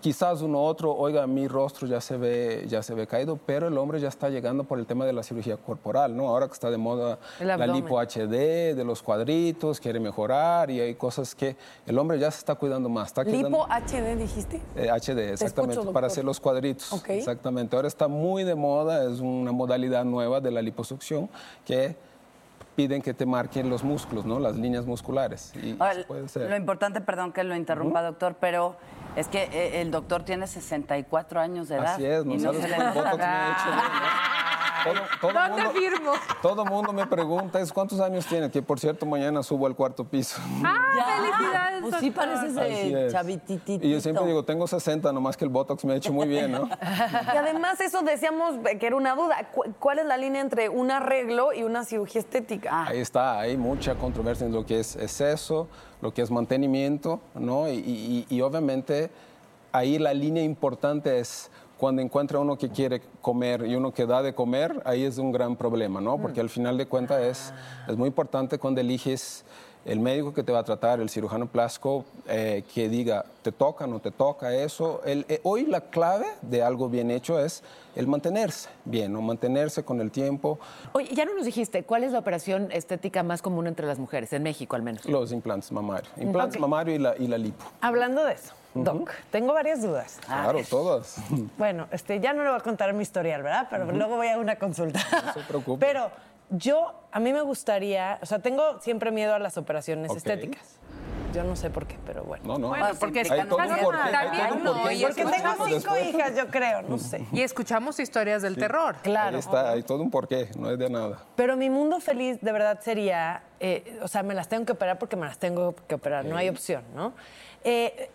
Quizás uno otro, oiga, mi rostro ya se ve, ya se ve caído, pero el hombre ya está llegando por el tema de la cirugía corporal, ¿no? Ahora que está de moda la lipo HD, de los cuadritos, quiere mejorar y hay cosas que el hombre ya se está cuidando más. Está Lipo HD, dijiste. eh, HD, exactamente, escucho, para hacer los cuadritos. Exactamente. Ahora está muy de moda, es una modalidad nueva de la liposucción que piden que te marquen los músculos, ¿no? Las líneas musculares. Y Ahora, puede hacer. lo importante, perdón que lo interrumpa, doctor, pero es que eh, el doctor tiene 64 años de edad. Así es, no y sabes se le me hecho, ¿no? Todo, todo ¿Dónde mundo, firmo? todo mundo me pregunta, ¿es cuántos años tiene? Que por cierto, mañana subo al cuarto piso. ¡Ah, felicidades, Pues sí pareces de chavititito. Y yo siempre digo, tengo 60, nomás que el botox me ha hecho muy bien, ¿no? Y además eso decíamos que era una duda. ¿Cu- ¿Cuál es la línea entre un arreglo y una cirugía estética? Ahí está, hay mucha controversia en lo que es exceso, lo que es mantenimiento, ¿no? Y, y- y obviamente ahí la línea importante es cuando encuentra uno que quiere comer y uno que da de comer, ahí es un gran problema, ¿no? Porque al final de cuentas es, es muy importante cuando eliges el médico que te va a tratar, el cirujano plástico, eh, que diga, te toca, no te toca, eso. El- eh, hoy la clave de algo bien hecho es el mantenerse bien, ¿no? Mantenerse con el tiempo, Oye, ya no nos dijiste, ¿cuál es la operación estética más común entre las mujeres, en México al menos? Los implantes mamarios. Implantes mamarios y la, y la lipo. Hablando de eso, Doc, tengo varias dudas. Claro, todas. Bueno, este, ya no le voy a contar mi historial, ¿verdad? Pero luego voy a una consulta. No se preocupe. Pero yo, a mí me gustaría, o sea, tengo siempre miedo a las operaciones estéticas. Yo no sé por qué, pero bueno. No, no. Bueno, porque hay todo un también- todo no, Porque te tengo cinco después. hijas, yo creo, no sé. Y escuchamos historias del terror. Claro. Ahí está, hay todo un porqué, no es de nada. Pero mi mundo feliz de verdad sería, eh, o sea, me las tengo que operar porque me las tengo que operar, no hay opción, ¿no? Eh,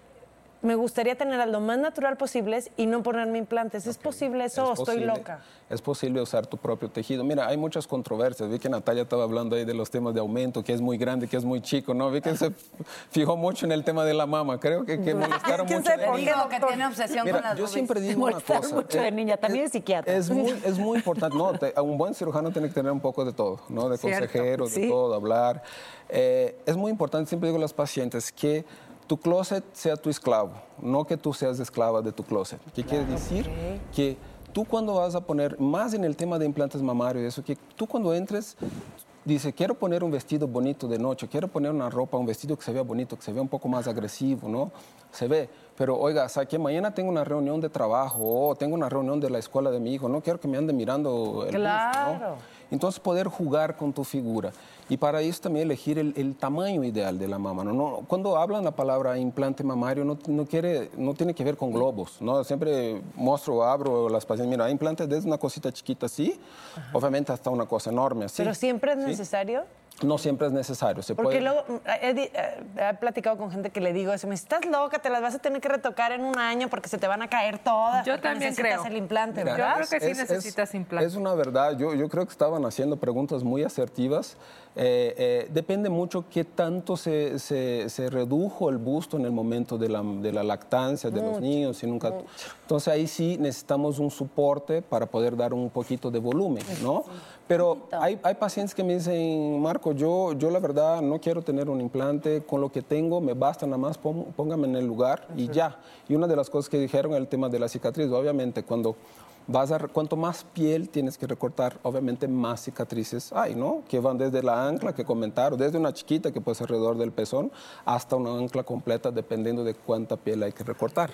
me gustaría tenerlas lo más natural posibles y no ponerme implantes. ¿Es posible eso o Es estoy loca? Es posible usar tu propio tejido. Mira, hay muchas controversias. Vi que Natalia estaba hablando ahí de los temas de aumento, que es muy grande, que es muy chico, ¿no? Vi que se fijó mucho en el tema de la mama. Creo que, que molestaron ¿Quién mucho. Le por qué, que tiene obsesión con Mira, las yo siempre digo una cosa. mucho de eh, niña, también es psiquiatra. Es muy, es muy importante. No, te- un buen cirujano tiene que tener un poco de todo, ¿no? De Cierto, consejero, de sí. todo, hablar. Eh, es muy importante, siempre digo a los pacientes, que tu closet sea tu esclavo, no que tú seas esclava de tu closet. ¿Qué quiere decir? Que tú cuando vas a poner, más en el tema de implantes mamarios, eso, que tú cuando entres, dice, quiero poner un vestido bonito de noche, quiero poner una ropa, un vestido que se vea bonito, que se vea un poco más agresivo, ¿no? Se ve, pero oiga, ¿sabe que mañana tengo una reunión de trabajo o tengo una reunión de la escuela de mi hijo, no quiero que me ande mirando el busto, ¿no? Claro. Entonces poder jugar con tu figura. Y para eso también elegir el, el tamaño ideal de la mama. ¿no? No, cuando hablan la palabra implante mamario no, no, quiere, no tiene que ver con globos. ¿no? Siempre muestro, abro las pacientes, mira, implantes desde una cosita chiquita así, obviamente hasta una cosa enorme así. Pero siempre es ¿sí? necesario. No siempre es necesario. Se Porque puede... luego mm, he, eh, he platicado con gente que le digo eso, me dice, estás loca, te las vas a tener que retocar en un año porque se te van a caer todas. Yo también necesitas creo. el implante, Mira, ¿verdad? Yo creo que sí necesitas implante. Es una verdad. Yo, yo creo que estaban haciendo preguntas muy asertivas. Eh, eh, depende mucho qué tanto se, se- se redujo el busto en el momento de la, de la lactancia de los niños. Y nunca... Entonces ahí sí necesitamos un soporte para poder dar un poquito de volumen, ¿no? Pero hay, hay pacientes que me dicen, Marco, yo, yo la verdad no quiero tener un implante, con lo que tengo me basta nada más, póngame en el lugar y ya. Y una de las cosas que dijeron el tema de la cicatriz, obviamente cuando vas a, cuanto más piel tienes que recortar, obviamente más cicatrices hay, ¿no? Que van desde la ancla que comentaron, desde una chiquita que puede ser alrededor del pezón, hasta una ancla completa dependiendo de cuánta piel hay que recortar.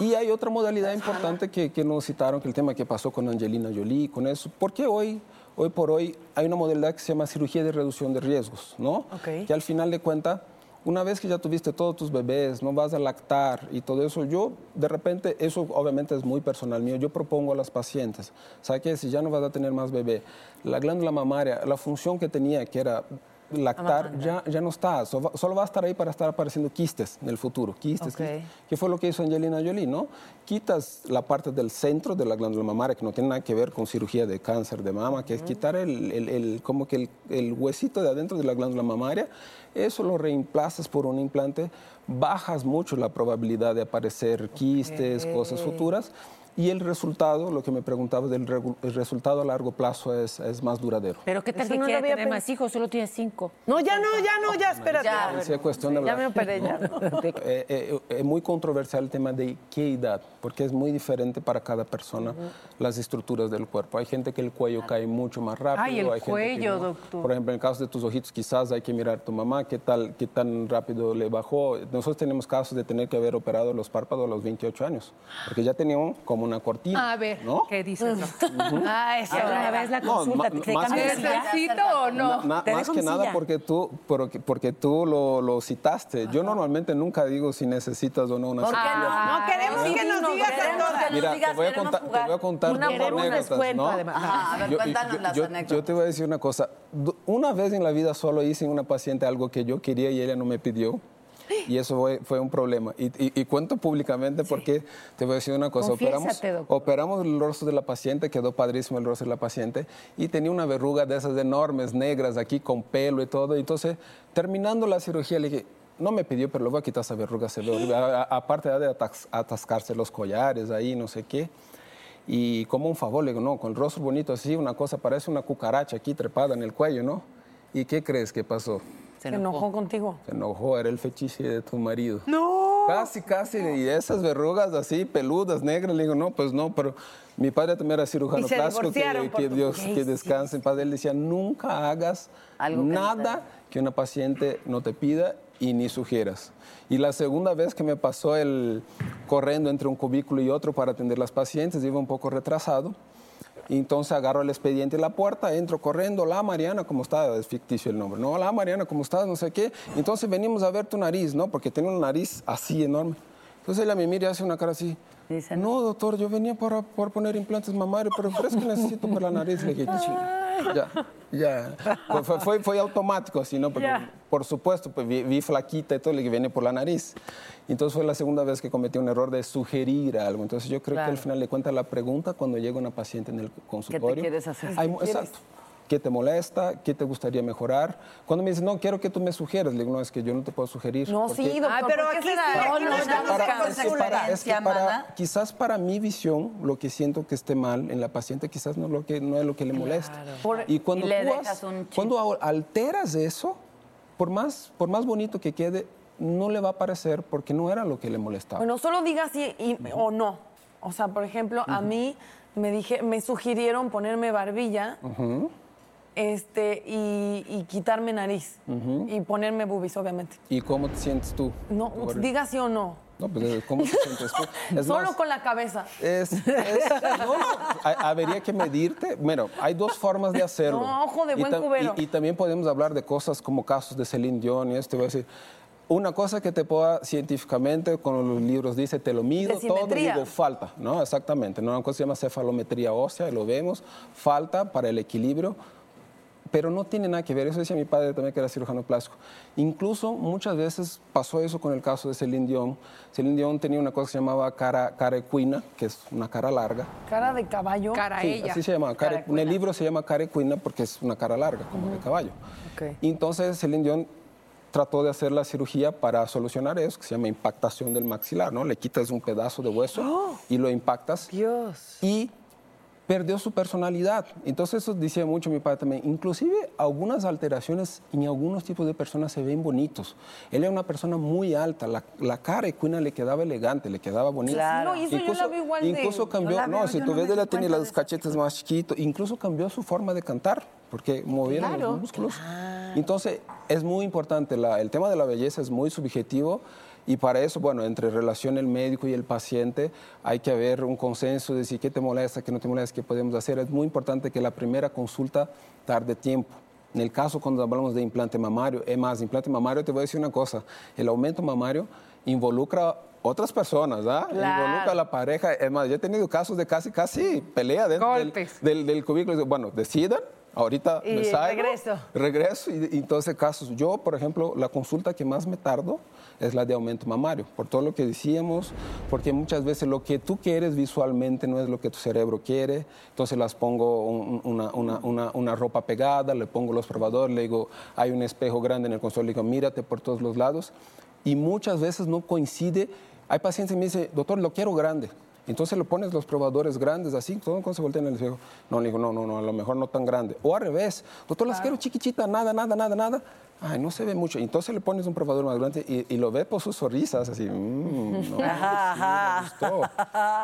Y hay otra modalidad importante que, que nos citaron, que el tema que pasó con Angelina Jolie, con eso. Porque hoy, hoy por hoy hay una modalidad que se llama cirugía de reducción de riesgos, ¿no? Ok. Que al final de cuentas, una vez que ya tuviste todos tus bebés, no vas a lactar y todo eso, yo de repente, eso obviamente es muy personal mío, yo propongo a las pacientes, ¿sabes qué? Si ya no vas a tener más bebé, la glándula mamaria, la función que tenía, que era lactar, ya, ya no está, so- va- solo va a estar ahí para estar apareciendo quistes en el futuro, quistes, Ok. quistes. ¿Qué fue lo que hizo Angelina Jolie, no? Quitas la parte del centro de la glándula mamaria, que no tiene nada que ver con cirugía de cáncer de mama, que es quitar el, el- el- como que el, el huesito de adentro de la glándula mamaria, eso lo reemplazas por un implante, bajas mucho la probabilidad de aparecer quistes, cosas futuras. Y el resultado, lo que me preguntaba del el resultado a largo plazo es, es más duradero. Pero ¿qué tal Eso que no lo quiere tener pens- más hijos? Solo tiene cinco. No, ya no, ya no, ya, espérate. Ya. Sí, es cuestión de Ya me operé, ya. Eh, eh, es muy controversial el tema de qué edad, porque es muy diferente para cada persona las estructuras del cuerpo. Hay gente que el cuello cae mucho más rápido. Ay, el hay gente que cuello, no. doctor. Por ejemplo, en el caso de tus ojitos, quizás hay que mirar a tu mamá qué, tal, qué tan rápido le bajó. Nosotros tenemos casos de tener que haber operado los párpados a los 28 años, porque ya tenían como una cortina. A ver, ¿no? ¿qué dices? Ah, eso. Una vez la No, consulta, ma- ¿te, cambias que- o no? Más que nada porque tú, porque, porque tú lo, lo citaste. Yo normalmente nunca digo si necesitas o no una cirugía. No queremos que nos digas a todas. Mira, te voy a contar, te voy a contar Una dos anécdotas, ¿no? Ajá, a ver, Yo- cuéntanos yo- las yo- anécdotas. Yo te voy a decir una cosa. Una vez en la vida solo hice en una paciente algo que yo quería y ella no me pidió. Y eso fue, fue un problema. Y, y- y cuento públicamente porque te voy a decir una cosa. Operamos, operamos el rostro de la paciente, quedó padrísimo el rostro de la paciente y tenía una verruga de esas enormes, negras, aquí con pelo y todo. Entonces, terminando la cirugía, le dije, no me pidió, pero le voy a quitar esa verruga, se ve Aparte de atas- atascarse los collares ahí, no sé qué. Y como un favor, le digo, no, con el rostro bonito así, una cosa, parece una cucaracha aquí trepada en el cuello, ¿no? ¿Y qué crees que pasó? Se enojó contigo. Se enojó, era el fetiche de tu marido. ¡No! Casi, casi, y esas verrugas así, peludas, negras, le digo, no, pues no, pero mi padre también era cirujano Y se plástico, divorciaron que, por que Dios ¿Qué que descanse en paz. Él decía, nunca hagas Algo que no nada que una paciente no te pida y ni sugieras. Y la segunda vez que me pasó el corriendo entre un cubículo y otro para atender las pacientes, iba un poco retrasado. Y entonces agarro el expediente en la puerta, entro corriendo, la Mariana, ¿cómo está? Es ficticio el nombre. No, la Mariana, ¿cómo estás? No sé qué. Entonces venimos a ver tu nariz, ¿no? Porque tiene una nariz así enorme. Entonces ella me mira y hace una cara así. No, doctor, yo venía para, por poner implantes mamarios, pero es que necesito para la nariz. Le dije, ya, ya. Fue- Fue, fue, fue automático así, ¿no? Porque, por supuesto, pues vi, vi flaquita y todo, le viene por la nariz. Entonces fue la segunda vez que cometí un error de sugerir algo. Entonces yo creo que Claro. al final le cuenta la pregunta cuando llega una paciente en el consultorio. quieres hacer? Hay ¿Qué quieres? exacto. ¿Qué te molesta? ¿Qué te gustaría mejorar? Cuando me dicen, no, quiero que tú me sugieras, le digo, no, es que yo no te puedo sugerir. No, porque- sí, doctor. Ay, pero ¿por qué aquí será? No, no no, estamos no, para- no, es que para, es que para- quizás para mi visión, lo que siento que esté mal en la paciente, quizás no, lo que, no es lo que le molesta. Por- y cuando, y le tú has- cuando alteras eso, por más, por más bonito que quede, no le va a parecer porque no era lo que le molestaba. Bueno, solo diga sí y- o no. O sea, por ejemplo, a mí me dije, me sugirieron ponerme barbilla Ujú. Este, y, y quitarme nariz. Y ponerme boobies, obviamente. ¿Y cómo te sientes tú? No, Por- diga sí o no. No, pues, ¿cómo te sientes tú? Es Solo más, con la cabeza. Es, es- no, ha- habría que medirte. Bueno, hay dos formas de hacerlo. No, ojo de Y buen tam- cubero. Y, y también podemos hablar de cosas como casos de Celine Dion y esto. Voy a decir, una cosa que te pueda científicamente, con los libros dice, te lo mido, todo, digo, falta, ¿no? Exactamente. ¿no? Una cosa se llama cefalometría ósea, y lo vemos, falta para el equilibrio pero no tiene nada que ver. Eso decía mi padre también, que era cirujano plástico. Incluso muchas veces pasó eso con el caso de Celine Dion. Celine Dion tenía una cosa que se llamaba cara, cara equina, que es una cara larga. Cara de caballo. Cara Sí, ella. así se llama. Cara- Cara en el libro se llama cara equina porque es una cara larga, como de caballo. Y entonces Celine Dion trató de hacer la cirugía para solucionar eso, que se llama impactación del maxilar, ¿no? Le quitas un pedazo de hueso y lo impactas. Dios. Y perdió su personalidad. Entonces eso decía mucho mi padre también. Inclusive algunas alteraciones en algunos tipos de personas se ven bonitos. Él era una persona muy alta, la, la cara de Queen le quedaba elegante, le quedaba bonita. Claro. No, y eso yo la veo igual Incluso cambió, no, veo, si tú ves, tiene cuenta los cachetes más chiquitos, incluso cambió su forma de cantar, porque movieron Claro. los músculos. Entonces, es muy importante, la- el tema de la belleza es muy subjetivo y para eso, bueno, entre relación el médico y el paciente hay que haber un consenso de si qué te molesta, qué no te molesta, qué podemos hacer. Es muy importante que la primera consulta tarde tiempo. En el caso cuando hablamos de implante mamario, es más, implante mamario, te voy a decir una cosa, el aumento mamario involucra otras personas, ¿ah? Claro. Involucra a la pareja. Es más, yo he tenido casos de casi, casi pelea dentro del, del, del cubículo. Bueno, decidan, ahorita Y me salgo, regreso. regreso y, y entonces casos. Yo, por ejemplo, la consulta que más me tardo es la de aumento mamario, por todo lo que decíamos, porque muchas veces lo que tú quieres visualmente no es lo que tu cerebro quiere, entonces las pongo un- una, una- una- una ropa pegada, le pongo los probadores, le digo, hay un espejo grande en el consultorio, le digo, mírate por todos los lados, y muchas veces no coincide. Hay pacientes que me dicen, doctor, lo quiero grande. Entonces le pones los probadores grandes así, todo cuando se voltea en el espejo. No, le digo, no, no, no, a lo mejor no tan grande. O al revés, doctor, las quiero chiquichitas, nada, nada, nada, nada. Ay, no se ve mucho. Entonces le pones un probador más grande y, y lo ves por sus sonrisas, así, "Mm, no, no me gustó".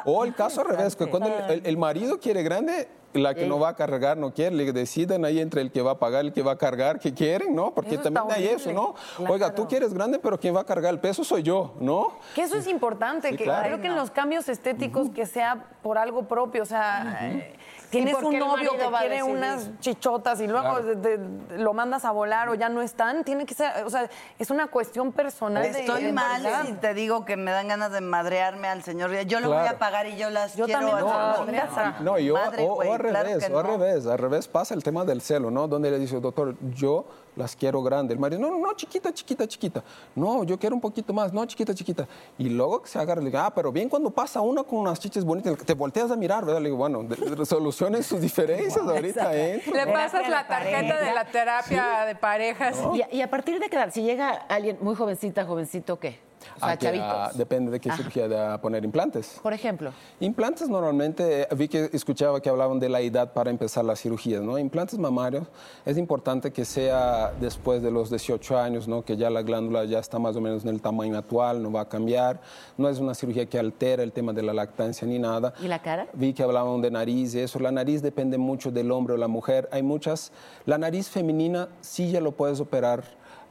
O el caso al revés, que cuando el, el- el marido quiere grande, la que no va a cargar no quiere, le deciden ahí entre el que va a pagar y el que va a cargar, que quieren, ¿no? Porque Eso también hay eso. ¿no? Oiga, tú quieres grande, pero quien va a cargar el peso soy yo, ¿no? Que eso es importante, Sí, que claro. creo que en los cambios estéticos que sea por algo propio, o sea, eh, tienes un novio que quiere unas chichotas y luego Claro. de- de- lo mandas a volar o ya no están, tiene que ser, o sea, es una cuestión personal. de- Estoy de mal si te digo que me dan ganas de madrearme al señor. Yo lo voy a pagar y yo las Yo quiero también voy a No, y o, madre, o- al claro revés, o al no. revés, al revés pasa el tema del celo, ¿no? Donde le dice, doctor, yo las quiero grande. El marido, no, no, no, chiquita, chiquita, chiquita. No, yo quiero un poquito más, no, chiquita, chiquita. Y luego que se agarra, le digo, ah, pero bien cuando pasa una con unas chiches bonitas, te volteas a mirar, ¿verdad? Le digo, bueno, solucionen sus diferencias ahorita, ¿eh? Le pasas la tarjeta de la terapia de parejas. ¿Y, a, y a partir de qué edad? Si llega alguien muy jovencita, jovencito, ¿qué? O sea, Ah, que, chavitos. depende de qué cirugía de a poner implantes. Por ejemplo. Implantes normalmente, eh, vi que escuchaba que hablaban de la edad para empezar las cirugías, ¿no? Implantes mamarios es importante que sea después de los 18 años, ¿no? Que ya la glándula ya está más o menos en el tamaño actual, no va a cambiar. No es una cirugía que altera el tema de la lactancia ni nada. ¿Y la cara? Vi que hablaban de nariz y eso. La nariz depende mucho del hombre o la mujer. Hay muchas. La nariz femenina sí ya lo puedes operar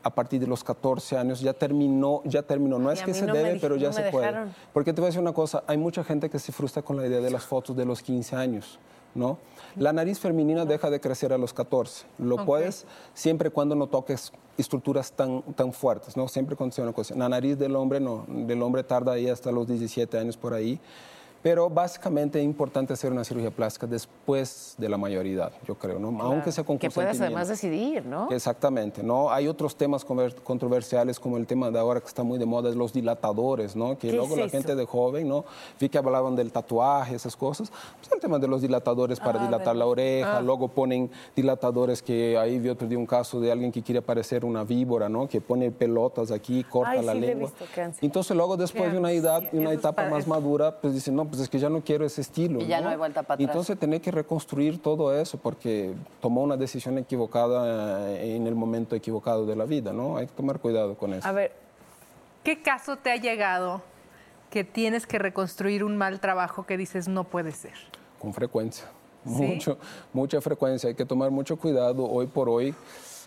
a partir de los 14 años. Ya terminó, ya terminó. No Ay, es que se no debe, pero ya no se puede. Porque te voy a decir una cosa. Hay mucha gente que se frustra con la idea de las fotos de los 15 años, ¿no? La nariz femenina deja de crecer a los 14. Lo puedes siempre y cuando no toques estructuras tan, tan fuertes, ¿no? Siempre cuando sea una cosa. La nariz del hombre no. Del hombre tarda ahí hasta los 17 años por ahí. Pero básicamente es importante hacer una cirugía plástica después de la mayoría, yo creo, ¿no? Aunque sea con Que puedas además decidir, ¿no? Exactamente, ¿no? Hay otros temas controversiales como el tema de ahora que está muy de moda, es los dilatadores, ¿no? Que ¿Qué luego es la gente de joven, ¿no? Vi que hablaban del tatuaje, esas cosas. Pues el tema de los dilatadores para dilatar la oreja, luego ponen dilatadores que ahí vi otro día un caso de alguien que quiere parecer una víbora, ¿no? Que pone pelotas aquí, corta Ay, la sí, le he lengua. visto. Entonces luego después de una edad, una etapa más madura, pues dicen, no, pues es que ya no quiero ese estilo. Y ya no hay vuelta para atrás. Entonces tener que reconstruir todo eso porque tomó una decisión equivocada en el momento equivocado de la vida, ¿no? Hay que tomar cuidado con eso. A ver, ¿Qué caso te ha llegado que tienes que reconstruir un mal trabajo que dices no puede ser? Con frecuencia. ¿Sí? Mucho, mucha frecuencia. Hay que tomar mucho cuidado. Hoy por hoy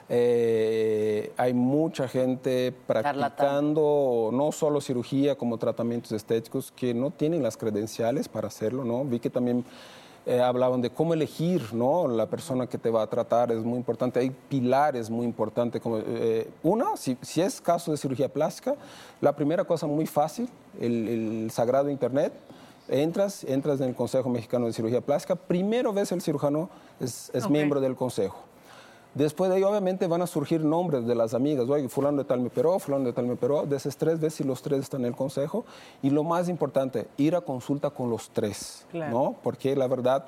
eh, hay mucha gente practicando no solo cirugía como tratamientos estéticos que no tienen las credenciales para hacerlo, ¿no? Vi que también eh, hablaban de cómo elegir, ¿no? La persona que te va a tratar es muy importante. Hay pilares muy importantes. Como, eh, una, si, si es caso de cirugía plástica, la primera cosa muy fácil, el, el sagrado Internet. Entras, entras en el Consejo Mexicano de Cirugía Plástica. Primero ves el cirujano, es, es Ok. miembro del consejo. Después de ahí, obviamente, van a surgir nombres de las amigas. Oye, fulano de tal me operó, fulano de tal me operó. De esos tres, ves si los tres están en el consejo. Y lo más importante, ir a consulta con los tres, Claro. ¿no? Porque la verdad,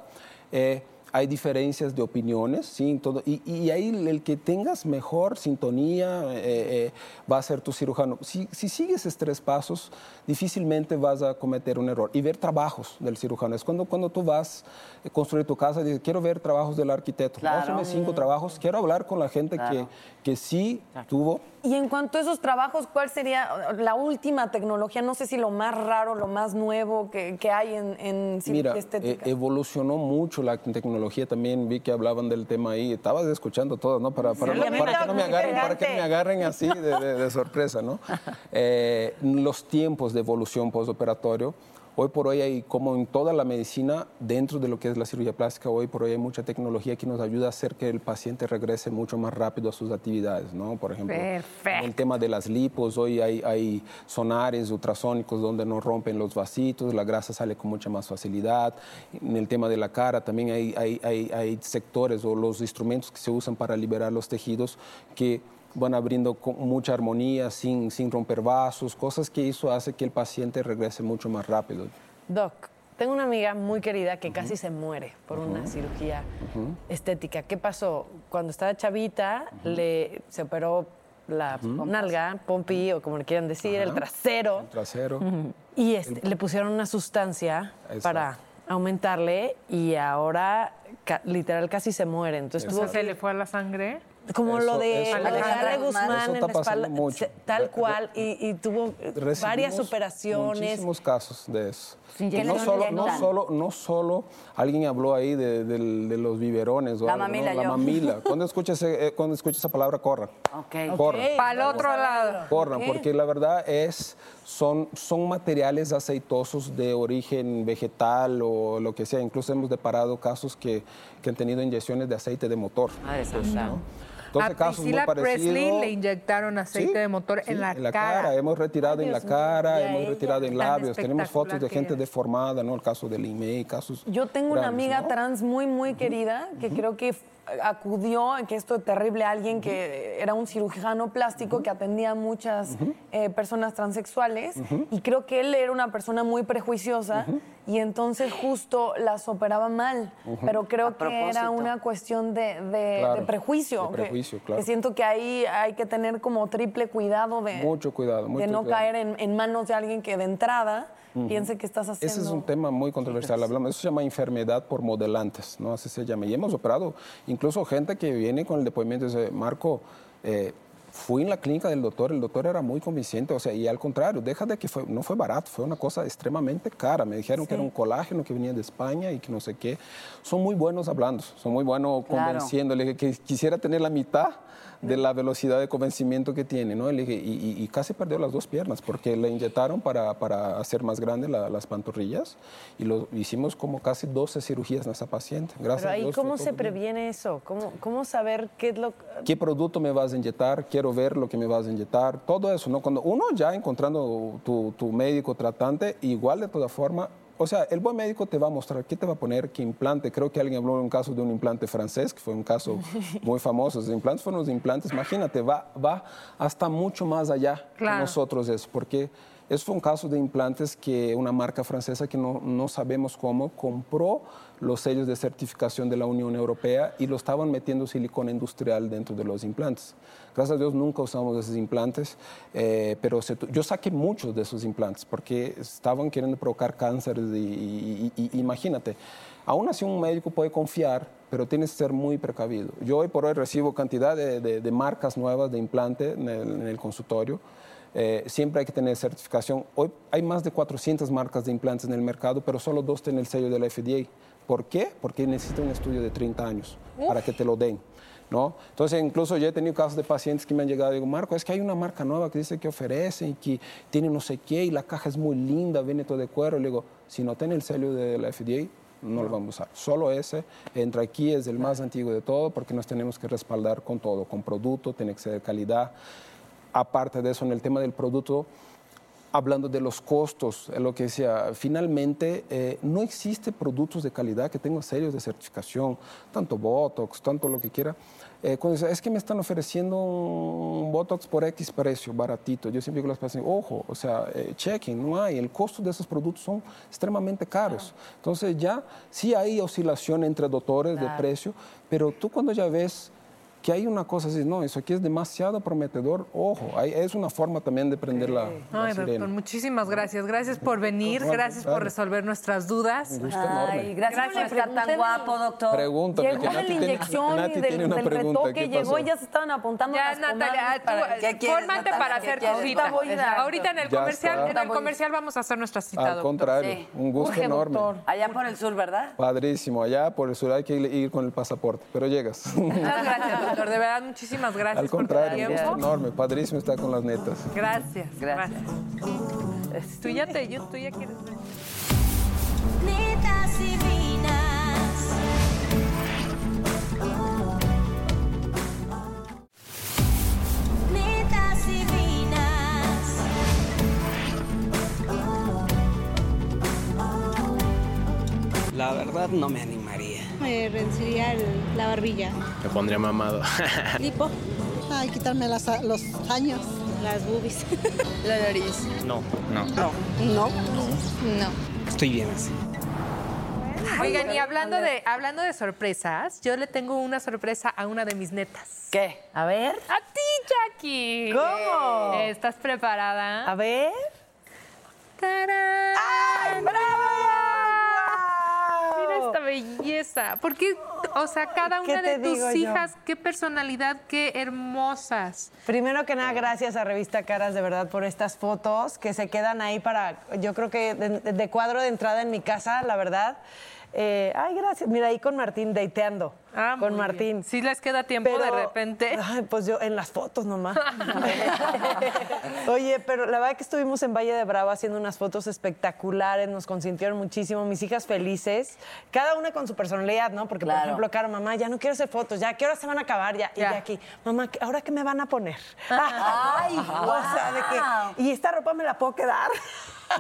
eh, hay diferencias de opiniones, sí, todo, y, y ahí el que tengas mejor sintonía eh, eh, va a ser tu cirujano. Si, si sigues estos tres pasos, difícilmente vas a cometer un error. Y ver trabajos del cirujano. Es cuando, cuando tú vas a construir tu casa, dices, quiero ver trabajos del arquitecto. Claro. Cinco trabajos, quiero hablar con la gente que, que sí tuvo Y en cuanto a esos trabajos, ¿cuál sería la última tecnología? No sé si lo más raro, lo más nuevo que, que hay en, en cirugía Mira, estética. eh, evolucionó mucho la tecnología también. Vi que hablaban del tema ahí. Estabas escuchando todo, ¿no? Para, para, Sí, para que no me agarren, para que no me agarren así de, de- de sorpresa, ¿no? Eh, los tiempos de evolución postoperatorio. Hoy por hoy hay, como en toda la medicina, dentro de lo que es la cirugía plástica, hoy por hoy hay mucha tecnología que nos ayuda a hacer que el paciente regrese mucho más rápido a sus actividades, ¿no? Por ejemplo, Perfecto. el tema de las lipos, hoy hay, hay sonares ultrasónicos donde no rompen los vasitos, la grasa sale con mucha más facilidad. En el tema de la cara también hay, hay, hay, hay sectores o los instrumentos que se usan para liberar los tejidos que van abriendo con mucha armonía, sin, sin romper vasos, cosas que eso hace que el paciente regrese mucho más rápido. Doc, tengo una amiga muy querida que casi se muere por una Ujú. cirugía estética. ¿Qué pasó? Cuando estaba chavita, le, se operó la nalga, pompi, o como le quieran decir, el trasero. El trasero. Y este, le pusieron una sustancia Exacto. para aumentarle y ahora ca- literal casi se muere. Entonces se le fue a la sangre. Como eso, lo de, lo de Ale Guzmán en espalda, mucho. tal cual, y, y tuvo Recibimos varias operaciones. Muchísimos casos de eso. Que no, solo, no, solo, no solo, alguien habló ahí de, de, de los biberones. O la algo, mamila. ¿no? La yo. mamila. cuando escuchas eh, cuando escucha esa palabra, corran. Okay. corran. Okay. Para el otro lado. Corran, okay. porque la verdad es, son, son materiales aceitosos de origen vegetal o lo que sea. Incluso hemos deparado casos que, que han tenido inyecciones de aceite de motor. Ah, eso pues, ¿no? 12 a casos Priscilla muy Presley le inyectaron aceite de motor en, la en, la cara. Hemos retirado en la cara, hemos retirado en labios. Tenemos fotos de gente deformada, ¿no? El caso de Limei, casos. Yo tengo una amiga trans muy, muy querida que creo que acudió, que esto es terrible, alguien que era un cirujano plástico que atendía a muchas eh, personas transexuales y creo que él era una persona muy prejuiciosa y entonces justo las operaba mal, pero creo A que era una cuestión de, de- Claro, de prejuicio. de que- prejuicio, que, claro. siento que ahí hay que tener como triple cuidado de, Mucho cuidado, de no cuidado. caer en, en manos de alguien que de entrada piense que estás haciendo... Ese es un tema muy controversial. Hablamos, eso se llama enfermedad por modelantes, ¿no? Así se llama. Y hemos operado incluso gente que viene con el depósito y dice, Marco, eh, fui en la clínica del doctor, el doctor era muy convincente, o sea, y al contrario, deja de que fue, no fue barato, fue una cosa extremadamente cara. Me dijeron que era un colágeno que venía de España y que no sé qué. Son muy buenos hablando, son muy buenos Claro. convenciendo. Le dije que quisiera tener la mitad de la velocidad de convencimiento que tiene, ¿no? Y, y- y casi perdió las dos piernas porque le inyectaron para, para hacer más grandes las pantorrillas y lo hicimos como casi 12 cirugías en esa paciente. Gracias Pero a ahí, Dios, ¿cómo se todo bien. previene eso? ¿Cómo, ¿Cómo saber qué es lo ¿Qué producto me vas a inyectar? Quiero ver lo que me vas a inyectar. Todo eso, ¿no? Cuando uno ya encontrando tu, tu médico tratante, igual de toda forma, o sea, el buen médico te va a mostrar qué te va a poner, qué implante. Creo que alguien habló de un caso de un implante francés, que fue un caso muy famoso. Los implantes fueron los implantes, imagínate, va, va hasta mucho más allá Claro. que nosotros eso, porque eso fue un caso de implantes que una marca francesa que no, no sabemos cómo compró los sellos de certificación de la Unión Europea y lo estaban metiendo silicona industrial dentro de los implantes. Gracias a Dios nunca usamos esos implantes, eh, pero se yo saqué muchos de esos implantes porque estaban queriendo provocar cánceres y, y- y- y imagínate, aún así un médico puede confiar, pero tienes que ser muy precavido. Yo hoy por hoy recibo cantidad de, de- de marcas nuevas de implante en el, en el consultorio. Eh, siempre hay que tener certificación. Hoy hay más de 400 marcas de implantes en el mercado, pero solo dos tienen el sello de la FDA. ¿Por qué? Porque necesita un estudio de 30 años para que te lo den. ¿no? Entonces, incluso yo he tenido casos de pacientes que me han llegado y digo, Marco, es que hay una marca nueva que dice que ofrece y que tiene no sé qué y la caja es muy linda, viene todo de cuero. Y le digo, si no tiene el sello de la FDA, no lo vamos a usar. Solo ese entra aquí, es el más antiguo de todo porque nos tenemos que respaldar con todo, con producto, tiene que ser de calidad. Aparte de eso, en el tema del producto, hablando de los costos, lo que decía, finalmente eh, no existe productos de calidad que tengan sellos de certificación, tanto Botox, tanto lo que quiera. eh, cuando dicen, es que me están ofreciendo un Botox por X precio, baratito. Yo siempre digo a las personas, ojo, o sea, eh, chequen, no hay. El costo de esos productos son extremadamente caros. Entonces ya sí hay oscilación entre doctores de precio, pero tú cuando ya ves que hay una cosa así, no, eso aquí es demasiado prometedor, ojo, hay- es una forma también de prender la, la Ay, sirena. doctor, muchísimas gracias. Gracias por venir, gracias por resolver nuestras dudas. Un gusto enorme. Ay, gracias, por estar tan guapo, doctor. Pregúntame, Llegó que de la Nati tiene- inyección Nati tiene del, una del pregunta, retoque, ¿qué llegó y ya se estaban apuntando Ya, las Natalia, tú, para- ¿Qué quieres, fórmate Natalia? para ¿Qué hacer tu cita. Ahorita voy a- Ahorita en el Ya comercial, está. en el comercial vamos a hacer nuestra cita, Al doctor. contrario, Sí. un gusto Urge, enorme. doctor. Allá por el sur, ¿verdad? Padrísimo, allá por el sur hay que ir con el pasaporte, pero llegas. Muchas gracias, doctor. De verdad, muchísimas gracias Al por tu contrario, tiempo. gusto enorme, padrísimo estar con las netas. Gracias, Gracias. gracias. Tú ya te, yo, tú ya quieres. Netas divinas. Netas divinas. La verdad no me animaría. Me reduciría el- la barbilla. Me pondría mamado. Lipo. Ay, quitarme las- los años, las boobies. La nariz. No, no. No. No. No. Estoy bien así. Oigan, y hablando de, hablando de sorpresas, yo le tengo una sorpresa a una de mis netas. ¿Qué? A ver, A ti, Jackie. ¿Cómo? ¿Estás preparada? a ver. ¡Tarán! ¡Ay, bravo! Belleza. Porque, o sea, cada ¿Qué una de tus yo? hijas, qué personalidad, qué hermosas. Primero que nada, gracias a Revista Caras de verdad por estas fotos que se quedan ahí para, yo creo que de, de cuadro de entrada en mi casa, la verdad. Eh, ay, gracias. Mira, ahí con Martín, deiteando. Ah, con Martín. bien. Sí les queda tiempo de repente. Ay, pues yo en las fotos nomás. Oye, pero la verdad que estuvimos en Valle de Bravo haciendo unas fotos espectaculares, nos consintieron muchísimo, mis hijas felices, cada una con su personalidad, ¿no? Porque, Claro. por ejemplo, Caro, mamá, ya no quiero hacer fotos, ya, ¿qué hora se van a acabar? Ya, y de aquí, mamá, ¿qué- ¿ahora qué me van a poner? Ay, o sea, de que, ¿y esta ropa me la puedo quedar?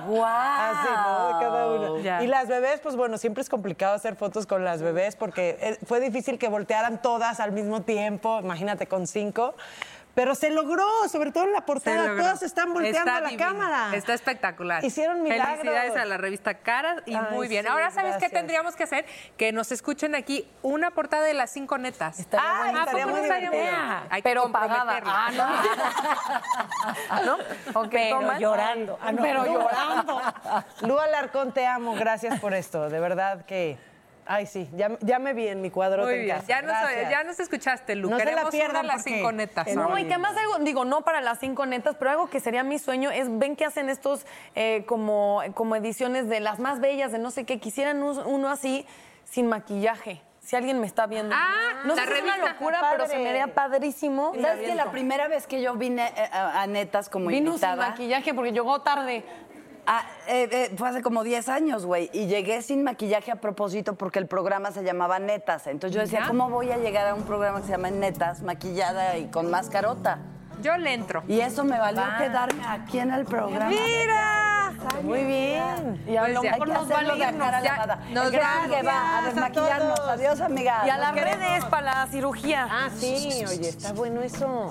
¡Guau! Así, ¿no? De cada una. Ya. Y las bebés, pues bueno, siempre es complicado hacer fotos con las bebés porque eh, fue difícil que voltearan todas al mismo tiempo, imagínate con cinco. Pero se logró, sobre todo en la portada, todas están volteando a la divino. cámara. Está espectacular. Hicieron milagros. Felicidades a la revista Caras y Ay, muy bien. sí, Ahora, ¿sabes qué tendríamos que hacer? Que nos escuchen aquí una portada de las cinco netas. Estaría Ah, bueno, ¿a estaría muy no bueno? Hay que Pero pagada. comprometerla. Ah, ¿no? ¿O qué Pero toman? llorando. Ah, no. Pero llorando. Lu Alarcón, te amo, gracias por esto, de verdad que... Ay, sí, ya, ya me vi en mi cuadro Muy en bien. Ya nos, ya nos escuchaste, Lu. No se la Queremos pierdan las cinco netas. No, y que además algo, digo, no para las cinco netas, pero algo que sería mi sueño es, ven que hacen estos eh, como, como ediciones de las más bellas, de no sé qué, quisieran un- uno así, sin maquillaje. Si alguien me está viendo. Ah, no la sé si es una locura, Padre. pero se me haría padrísimo. ¿Sabes que la primera vez que yo vine eh, a, a Netas como Vino sin invitada? maquillaje porque llegó tarde. Ah, eh, eh, fue hace como 10 años, güey. Y llegué sin maquillaje a propósito porque el programa se llamaba Netas. Entonces yo decía, ¿Ya? ¿cómo voy a llegar a un programa que se llama Netas, maquillada y con mascarota? Yo le entro. Y eso me valió quedarme aquí en el programa. ¡Mira! Muy bien. Y a Pues. Hay mejor que nos va a hacerlo de cara lavada. nos que va a desmaquillarnos. Adiós, amigas. Y a las redes para la cirugía. Ah, sí, oye, está bueno eso.